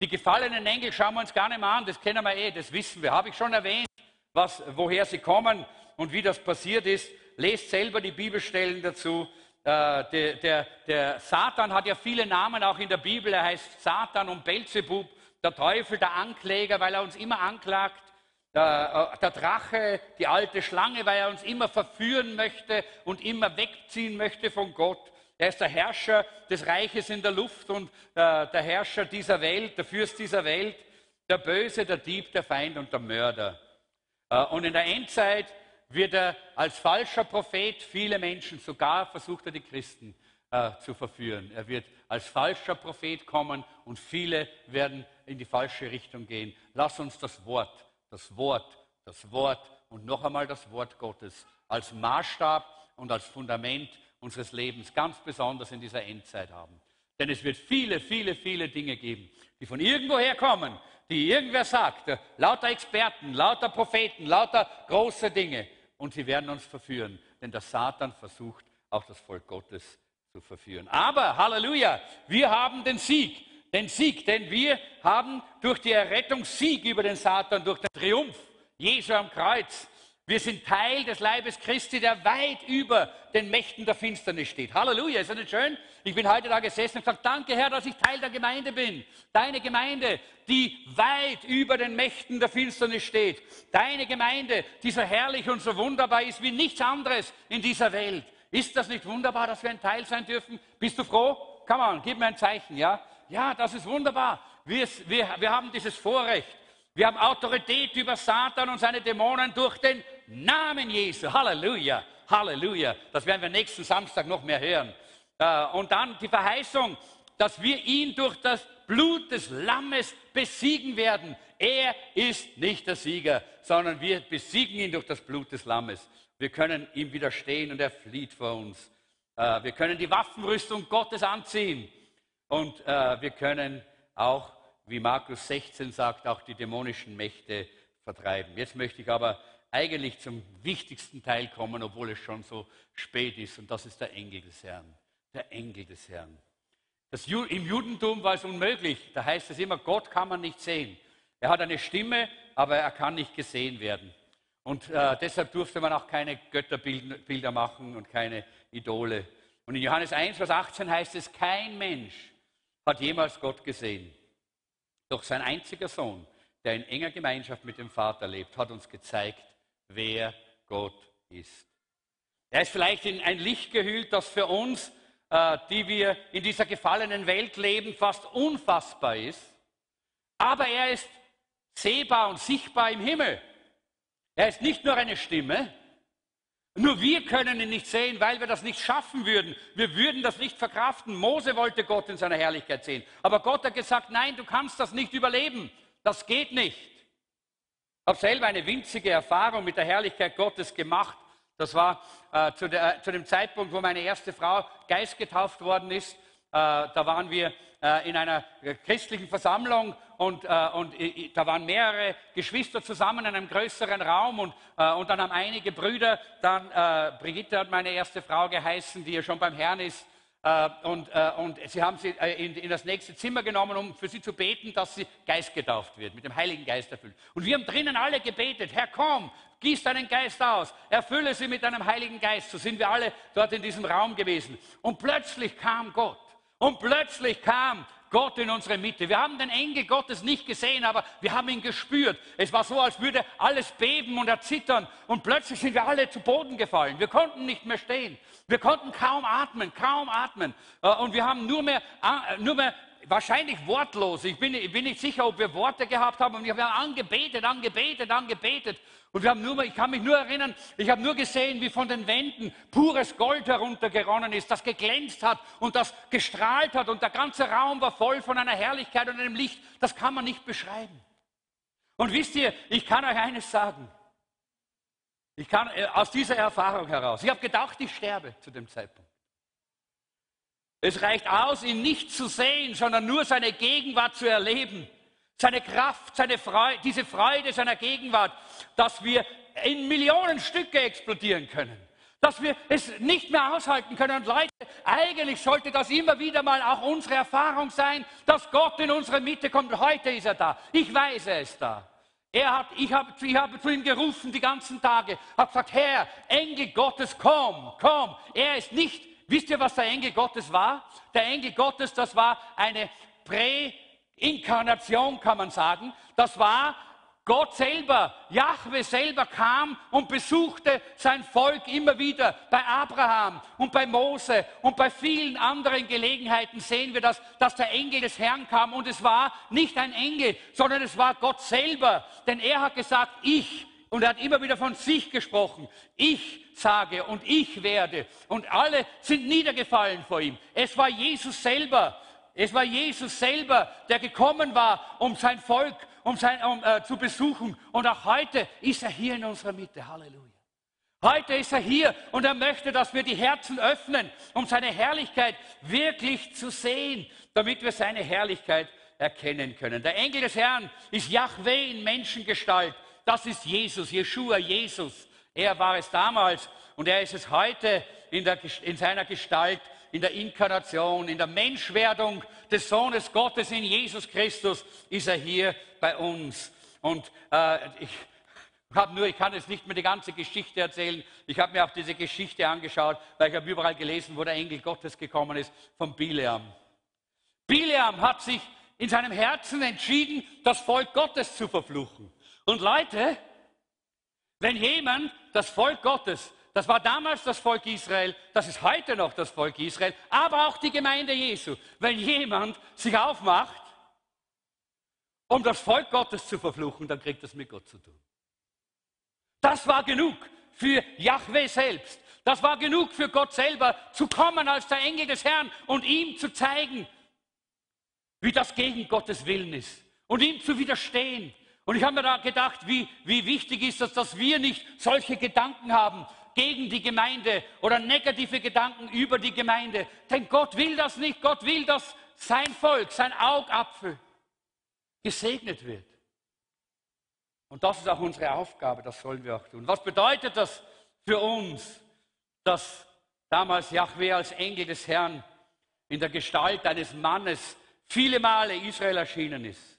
Die gefallenen Engel schauen wir uns gar nicht mehr an, das kennen wir eh, das wissen wir. Habe ich schon erwähnt, was, woher sie kommen und wie das passiert ist. Lest selber die Bibelstellen dazu. Äh, der, der, der Satan hat ja viele Namen auch in der Bibel. Er heißt Satan und Belzebub, der Teufel, der Ankläger, weil er uns immer anklagt. Der, äh, der, Drache, die alte Schlange, weil er uns immer verführen möchte und immer wegziehen möchte von Gott. Er ist der Herrscher des Reiches in der Luft und äh, der Herrscher dieser Welt, der Fürst dieser Welt, der Böse, der Dieb, der Feind und der Mörder. Äh, und in der Endzeit wird er als falscher Prophet viele Menschen, sogar versucht er die Christen äh, zu verführen. Er wird als falscher Prophet kommen und viele werden in die falsche Richtung gehen. Lass uns das Wort das Wort, das Wort und noch einmal das Wort Gottes als Maßstab und als Fundament unseres Lebens, ganz besonders in dieser Endzeit haben. Denn es wird viele, viele, viele Dinge geben, die von irgendwoher kommen, die irgendwer sagt, lauter Experten, lauter Propheten, lauter große Dinge. Und sie werden uns verführen, denn der Satan versucht auch das Volk Gottes zu verführen. Aber, Halleluja, wir haben den Sieg den Sieg, denn wir haben durch die Errettung Sieg über den Satan, durch den Triumph Jesu am Kreuz Wir sind Teil des Leibes Christi, der weit über den Mächten der Finsternis steht. Halleluja, ist das nicht schön? Ich bin heute da gesessen und gesagt, danke Herr, dass ich Teil der Gemeinde bin. Deine Gemeinde, die weit über den Mächten der Finsternis steht. Deine Gemeinde, die so herrlich und so wunderbar ist wie nichts anderes in dieser Welt. Ist das nicht wunderbar, dass wir ein Teil sein dürfen? Bist du froh? Come on, gib mir ein Zeichen, ja? Ja, das ist wunderbar. Wir, wir, wir haben dieses Vorrecht. Wir haben Autorität über Satan und seine Dämonen durch den Namen Jesu. Halleluja, Halleluja. Das werden wir nächsten Samstag noch mehr hören. Äh, und dann die Verheißung, dass wir ihn durch das Blut des Lammes besiegen werden. Er ist nicht der Sieger, sondern wir besiegen ihn durch das Blut des Lammes. Wir können ihm widerstehen und er flieht vor uns. Äh, wir können die Waffenrüstung Gottes anziehen und äh, wir können auch, wie Markus 16 sagt, auch die dämonischen Mächte vertreiben. Jetzt möchte ich aber eigentlich zum wichtigsten Teil kommen, obwohl es schon so spät ist, und das ist der Engel des Herrn. Der Engel des Herrn. Das, Im Judentum war es unmöglich. Da heißt es immer, Gott kann man nicht sehen. Er hat eine Stimme, aber er kann nicht gesehen werden. Und äh, deshalb durfte man auch keine Götterbilder machen und keine Idole. Und in Johannes 1, Vers 18 heißt es, kein Mensch hat jemals Gott gesehen. Doch sein einziger Sohn, der in enger Gemeinschaft mit dem Vater lebt, hat uns gezeigt, wer Gott ist. Er ist vielleicht in ein Licht gehüllt, das für uns, äh, die wir in dieser gefallenen Welt leben, fast unfassbar ist. Aber er ist sehbar und sichtbar im Himmel. Er ist nicht nur eine Stimme, nur wir können ihn nicht sehen, weil wir das nicht schaffen würden. Wir würden das nicht verkraften. Mose wollte Gott in seiner Herrlichkeit sehen. Aber Gott hat gesagt, nein, du kannst das nicht überleben. Das geht nicht. Ich habe selber eine winzige Erfahrung mit der Herrlichkeit Gottes gemacht. Das war äh, zu, der, äh, zu, dem Zeitpunkt, wo meine erste Frau geistgetauft worden ist. Äh, da waren wir äh, in einer christlichen Versammlung und, äh, und da waren mehrere Geschwister zusammen in einem größeren Raum und, und dann haben einige Brüder, dann Brigitte hat meine erste Frau geheißen, die ja schon beim Herrn ist, und, und sie haben sie in, in, das nächste Zimmer genommen, um für sie zu beten, dass sie geistgetauft wird, mit dem Heiligen Geist erfüllt. Und wir haben drinnen alle gebetet, Herr, komm, gieß deinen Geist aus, erfülle sie mit deinem Heiligen Geist. So sind wir alle dort in diesem Raum gewesen. Und plötzlich kam Gott. Und plötzlich kam Gott in unsere Mitte. Wir haben den Engel Gottes nicht gesehen, aber wir haben ihn gespürt. Es war so, als würde alles beben und erzittern. Und plötzlich sind wir alle zu Boden gefallen. Wir konnten nicht mehr stehen. Wir konnten kaum atmen, kaum atmen. Äh, und wir haben nur mehr, äh, nur mehr wahrscheinlich wortlos. Ich bin, ich bin, nicht sicher, ob wir Worte gehabt haben. Und wir haben angebetet, angebetet, angebetet. Und wir haben nur, ich kann mich nur erinnern, ich habe nur gesehen, wie von den Wänden pures Gold heruntergeronnen ist, das geglänzt hat und das gestrahlt hat. Und der ganze Raum war voll von einer Herrlichkeit und einem Licht. Das kann man nicht beschreiben. Und wisst ihr, ich kann euch eines sagen. Ich kann äh, aus dieser Erfahrung heraus. Ich habe gedacht, ich sterbe zu dem Zeitpunkt. Es reicht aus, ihn nicht zu sehen, sondern nur seine Gegenwart zu erleben. Seine Kraft, seine Freude, diese Freude seiner Gegenwart, dass wir in Millionen Stücke explodieren können. Dass wir es nicht mehr aushalten können. Und Leute, eigentlich sollte das immer wieder mal auch unsere Erfahrung sein, dass Gott in unsere Mitte kommt. Heute ist er da. Ich weiß, er ist da. Er hat, ich habe ich hab zu ihm gerufen die ganzen Tage, habe gesagt, Herr, Engel Gottes, komm, komm. Er ist nicht Wisst ihr, was der Engel Gottes war? Der Engel Gottes, das war eine Präinkarnation, kann man sagen. Das war Gott selber, Jahwe selber kam und besuchte sein Volk immer wieder. Bei Abraham und bei Mose und bei vielen anderen Gelegenheiten sehen wir das, dass der Engel des Herrn kam. Und es war nicht ein Engel, sondern es war Gott selber. Denn er hat gesagt, ich und er hat immer wieder von sich gesprochen. Ich sage und ich werde. Und alle sind niedergefallen vor ihm. Es war Jesus selber. Es war Jesus selber, der gekommen war, um sein Volk um sein, um, äh, zu besuchen. Und auch heute ist er hier in unserer Mitte. Halleluja. Heute ist er hier und er möchte, dass wir die Herzen öffnen, um seine Herrlichkeit wirklich zu sehen, damit wir seine Herrlichkeit erkennen können. Der Engel des Herrn ist Yahweh in Menschengestalt das ist Jesus, Jeshua, Jesus. Er war es damals und er ist es heute in, der, in seiner Gestalt, in der Inkarnation, in der Menschwerdung des Sohnes Gottes in Jesus Christus ist er hier bei uns. Und äh, ich, Hab nur, ich kann jetzt nicht mehr die ganze Geschichte erzählen. Ich habe mir auch diese Geschichte angeschaut, weil ich habe überall gelesen, wo der Engel Gottes gekommen ist, von Bileam. Bileam hat sich in seinem Herzen entschieden, das Volk Gottes zu verfluchen. Und Leute, wenn jemand das Volk Gottes, das war damals das Volk Israel, das ist heute noch das Volk Israel, aber auch die Gemeinde Jesu, wenn jemand sich aufmacht, um das Volk Gottes zu verfluchen, dann kriegt das mit Gott zu tun. Das war genug für Yahweh selbst. Das war genug für Gott selber, zu kommen als der Engel des Herrn und ihm zu zeigen, wie das gegen Gottes Willen ist und ihm zu widerstehen. Und ich habe mir da gedacht, wie, wie wichtig ist das, dass wir nicht solche Gedanken haben gegen die Gemeinde oder negative Gedanken über die Gemeinde. Denn Gott will das nicht. Gott will, dass sein Volk, sein Augapfel gesegnet wird. Und das ist auch unsere Aufgabe, das sollen wir auch tun. Was bedeutet das für uns, dass damals Yahweh als Engel des Herrn in der Gestalt eines Mannes viele Male Israel erschienen ist?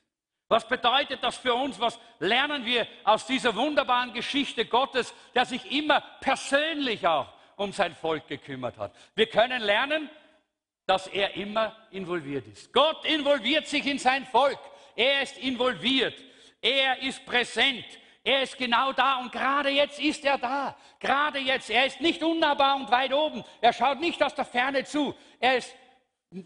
Was bedeutet das für uns? Was lernen wir aus dieser wunderbaren Geschichte Gottes, der sich immer persönlich auch um sein Volk gekümmert hat? Wir können lernen, dass er immer involviert ist. Gott involviert sich in sein Volk. Er ist involviert. Er ist präsent. Er ist genau da und gerade jetzt ist er da. Gerade jetzt. Er ist nicht unnahbar und weit oben. Er schaut nicht aus der Ferne zu. Er ist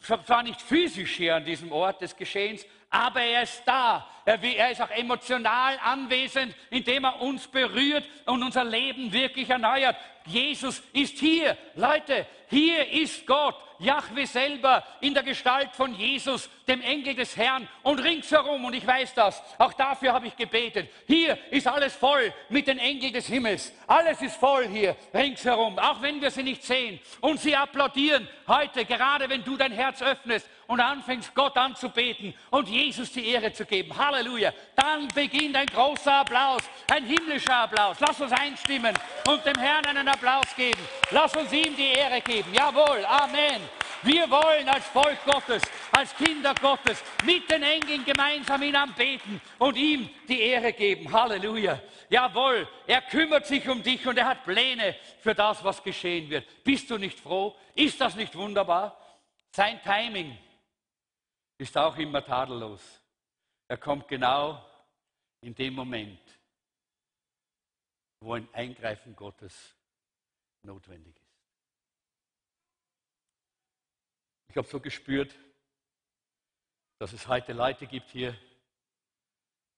zwar nicht physisch hier an diesem Ort des Geschehens, aber er ist da. Er, ist auch emotional anwesend, indem er uns berührt und unser Leben wirklich erneuert. Jesus ist hier. Leute, hier ist Gott. Jahwe selber in der Gestalt von Jesus, dem Engel des Herrn und ringsherum, und ich weiß das, auch dafür habe ich gebetet. Hier ist alles voll mit den Engeln des Himmels. Alles ist voll hier ringsherum, auch wenn wir sie nicht sehen. Und sie applaudieren heute, gerade wenn du dein Herz öffnest und anfängst, Gott anzubeten und Jesus die Ehre zu geben. Halleluja. Dann beginnt ein großer Applaus, ein himmlischer Applaus. Lass uns einstimmen und dem Herrn einen Applaus geben. Lass uns ihm die Ehre geben. Jawohl. Amen. Wir wollen als Volk Gottes, als Kinder Gottes mit den Engeln gemeinsam ihn anbeten und ihm die Ehre geben. Halleluja. Jawohl, er kümmert sich um dich und er hat Pläne für das, was geschehen wird. Bist du nicht froh? Ist das nicht wunderbar? Sein Timing ist auch immer tadellos. Er kommt genau in dem Moment, wo ein Eingreifen Gottes notwendig ist. Ich habe so gespürt, dass es heute Leute gibt hier,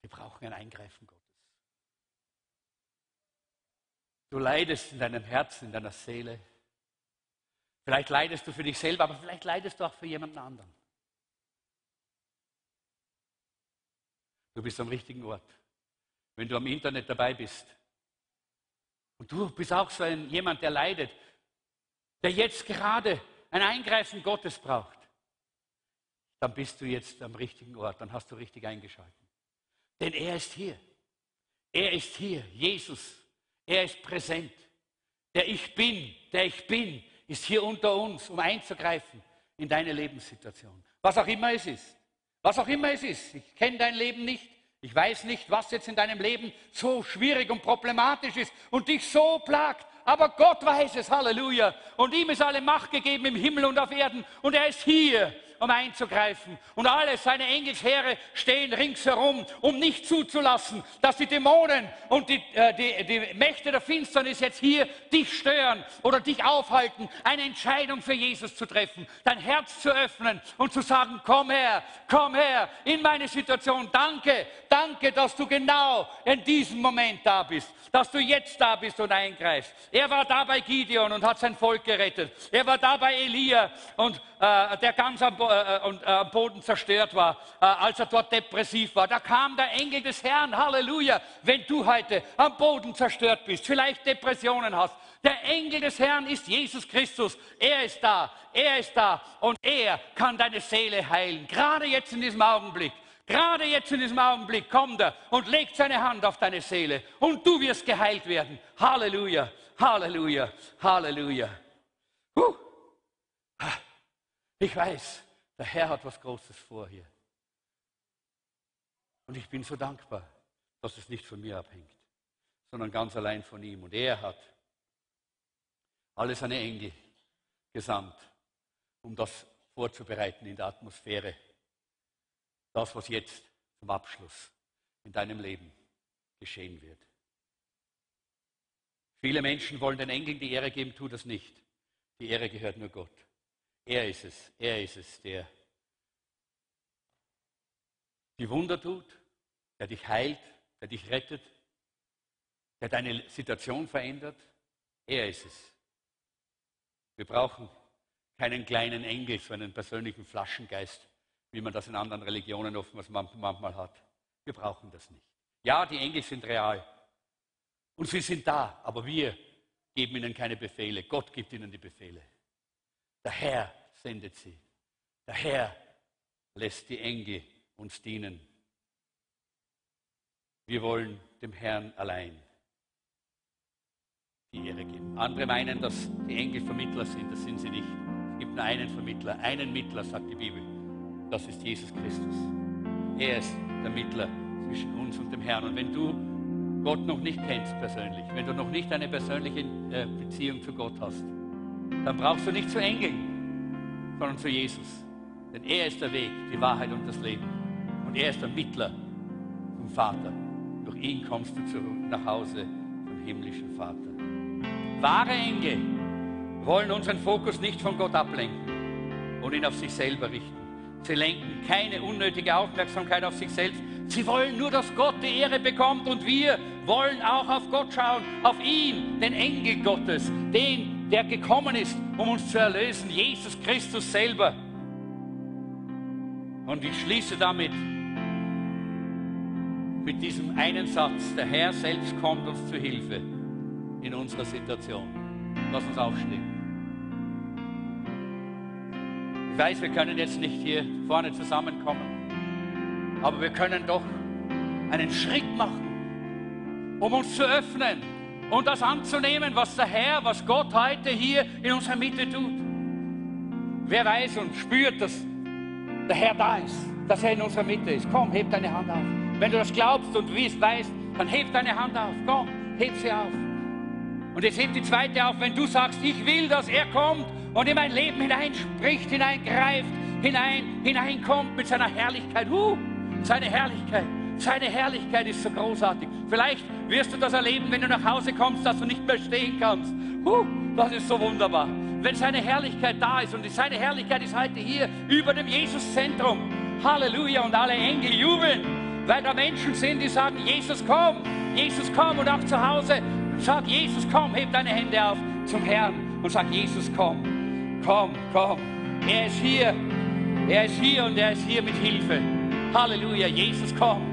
die brauchen ein Eingreifen Gottes. Du leidest in deinem Herzen, in deiner Seele. Vielleicht leidest du für dich selber, aber vielleicht leidest du auch für jemanden anderen. Du bist am richtigen Ort. Wenn du am Internet dabei bist und du bist auch so ein, jemand, der leidet, der jetzt gerade ein Eingreifen Gottes braucht, dann bist du jetzt am richtigen Ort, dann hast du richtig eingeschaltet. Denn er ist hier. Er ist hier, Jesus. Er ist präsent. Der Ich bin, der Ich bin, ist hier unter uns, um einzugreifen in deine Lebenssituation. Was auch immer es ist. Was auch immer es ist. Ich kenne dein Leben nicht. Ich weiß nicht, was jetzt in deinem Leben so schwierig und problematisch ist und dich so plagt. Aber Gott weiß es, Halleluja. Und ihm ist alle Macht gegeben im Himmel und auf Erden. Und er ist hier um einzugreifen. Und alle seine Engelsheere stehen ringsherum, um nicht zuzulassen, dass die Dämonen und die, äh, die, die Mächte der Finsternis jetzt hier dich stören oder dich aufhalten, eine Entscheidung für Jesus zu treffen, dein Herz zu öffnen und zu sagen, komm her, komm her in meine Situation. Danke, danke, dass du genau in diesem Moment da bist, dass du jetzt da bist und eingreifst. Er war da bei Gideon und hat sein Volk gerettet. Er war da bei Elia und äh, der ganz am, am, Boden zerstört war, als er dort depressiv war. Da kam der Engel des Herrn, Halleluja. Wenn du heute am Boden zerstört bist, vielleicht Depressionen hast, der Engel des Herrn ist Jesus Christus. Er ist da, er ist da und er kann deine Seele heilen. Gerade jetzt in diesem Augenblick. Gerade jetzt in diesem Augenblick kommt er und legt seine Hand auf deine Seele und du wirst geheilt werden. Halleluja, Halleluja, Halleluja. Huh. Ich weiß, der Herr hat was Großes vor hier. Und ich bin so dankbar, dass es nicht von mir abhängt, sondern ganz allein von ihm. Und er hat alle seine Engel gesandt, um das vorzubereiten in der Atmosphäre. Das, was jetzt zum Abschluss in deinem Leben geschehen wird. Viele Menschen wollen den Engeln die Ehre geben, tu das nicht. Die Ehre gehört nur Gott. Er ist es, er ist es, der die Wunder tut, der dich heilt, der dich rettet, der deine Situation verändert. Er ist es. Wir brauchen keinen kleinen Engel, so einen persönlichen Flaschengeist, wie man das in anderen Religionen oftmals manchmal hat. Wir brauchen das nicht. Ja, die Engel sind real. Und sie sind da, aber wir geben ihnen keine Befehle. Gott gibt ihnen die Befehle. Der Herr sendet sie. Der Herr lässt die Engel uns dienen. Wir wollen dem Herrn allein die Ehre geben. Andere meinen, dass die Engel Vermittler sind. Das sind sie nicht. Es gibt nur einen Vermittler, einen Mittler, sagt die Bibel. Das ist Jesus Christus. Er ist der Mittler zwischen uns und dem Herrn. Und wenn du Gott noch nicht kennst persönlich, wenn du noch nicht eine persönliche äh, Beziehung zu Gott hast, dann brauchst du nicht zu Engeln, sondern zu Jesus. Denn er ist der Weg, die Wahrheit und das Leben. Und er ist der Mittler zum Vater. Durch ihn kommst du zurück nach Hause zum himmlischen Vater. Wahre Engel wollen unseren Fokus nicht von Gott ablenken und ihn auf sich selber richten. Sie lenken keine unnötige Aufmerksamkeit auf sich selbst. Sie wollen nur, dass Gott die Ehre bekommt und wir wollen auch auf Gott schauen, auf ihn, den Engel Gottes, den, der gekommen ist, um uns zu erlösen, Jesus Christus selber. Und ich schließe damit mit diesem einen Satz, der Herr selbst kommt uns zu Hilfe in unserer Situation. Lass uns aufstehen. Ich weiß, wir können jetzt nicht hier vorne zusammenkommen, aber wir können doch einen Schritt machen, um uns zu öffnen und das anzunehmen, was der Herr, was Gott heute hier in unserer Mitte tut. Wer weiß und spürt, dass der Herr da ist, dass er in unserer Mitte ist. Komm, heb deine Hand auf. Wenn du das glaubst und wie es weißt, dann heb deine Hand auf. Komm, heb sie auf. Und jetzt hebt die zweite auf, wenn du sagst, ich will, dass er kommt und in mein Leben hineinspricht, hineingreift, hinein, hineinkommt mit seiner Herrlichkeit. Uh, seine Herrlichkeit. Seine Herrlichkeit ist so großartig. Vielleicht wirst du das erleben, wenn du nach Hause kommst, dass du nicht mehr stehen kannst. Uh, das ist so wunderbar. Wenn seine Herrlichkeit da ist und seine Herrlichkeit ist heute hier über dem Jesuszentrum. Halleluja und alle Engel jubeln, weil da Menschen sind, die sagen, Jesus komm, Jesus komm und auch zu Hause Sag, Jesus, komm, heb deine Hände auf zum Herrn und sag, Jesus, komm, komm, komm. Er ist hier, er ist hier und er ist hier mit Hilfe. Halleluja, Jesus, komm.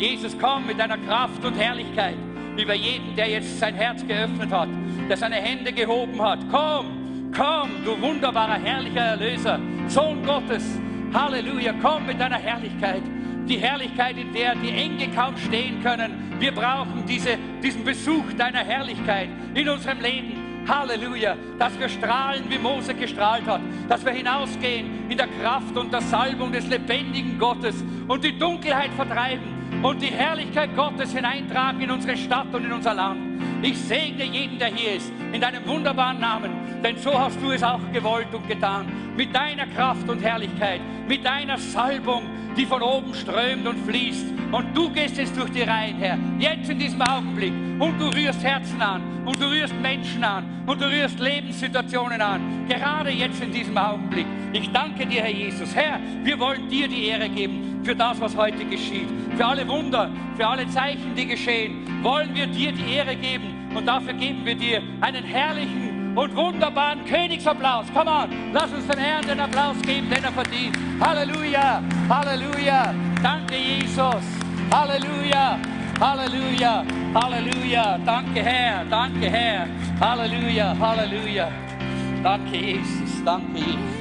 Jesus, komm mit deiner Kraft und Herrlichkeit über jeden, der jetzt sein Herz geöffnet hat, der seine Hände gehoben hat. Komm, komm, du wunderbarer, herrlicher Erlöser, Sohn Gottes. Halleluja, komm mit deiner Herrlichkeit die Herrlichkeit, in der die Engel kaum stehen können. Wir brauchen diese, diesen Besuch deiner Herrlichkeit in unserem Leben. Halleluja, dass wir strahlen, wie Mose gestrahlt hat, dass wir hinausgehen in der Kraft und der Salbung des lebendigen Gottes und die Dunkelheit vertreiben und die Herrlichkeit Gottes hineintragen in unsere Stadt und in unser Land. Ich segne jeden, der hier ist, in deinem wunderbaren Namen, denn so hast du es auch gewollt und getan. Mit deiner Kraft und Herrlichkeit, mit deiner Salbung, die von oben strömt und fließt. Und du gehst jetzt durch die Reihen, Herr, jetzt in diesem Augenblick. Und du rührst Herzen an, und du rührst Menschen an, und du rührst Lebenssituationen an. Gerade jetzt in diesem Augenblick. Ich danke dir, Herr Jesus. Herr, wir wollen dir die Ehre geben für das, was heute geschieht. Für alle Wunder, für alle Zeichen, die geschehen, wollen wir dir die Ehre geben. Und dafür geben wir dir einen herrlichen und wunderbaren Königsapplaus. Komm on, lass uns den Herrn den Applaus geben, den er verdient. Halleluja, Halleluja. Danke, Jesus. Halleluja, Halleluja, Halleluja. Danke, Herr, danke, Herr. Halleluja, Halleluja. Danke, Jesus, danke, Jesus.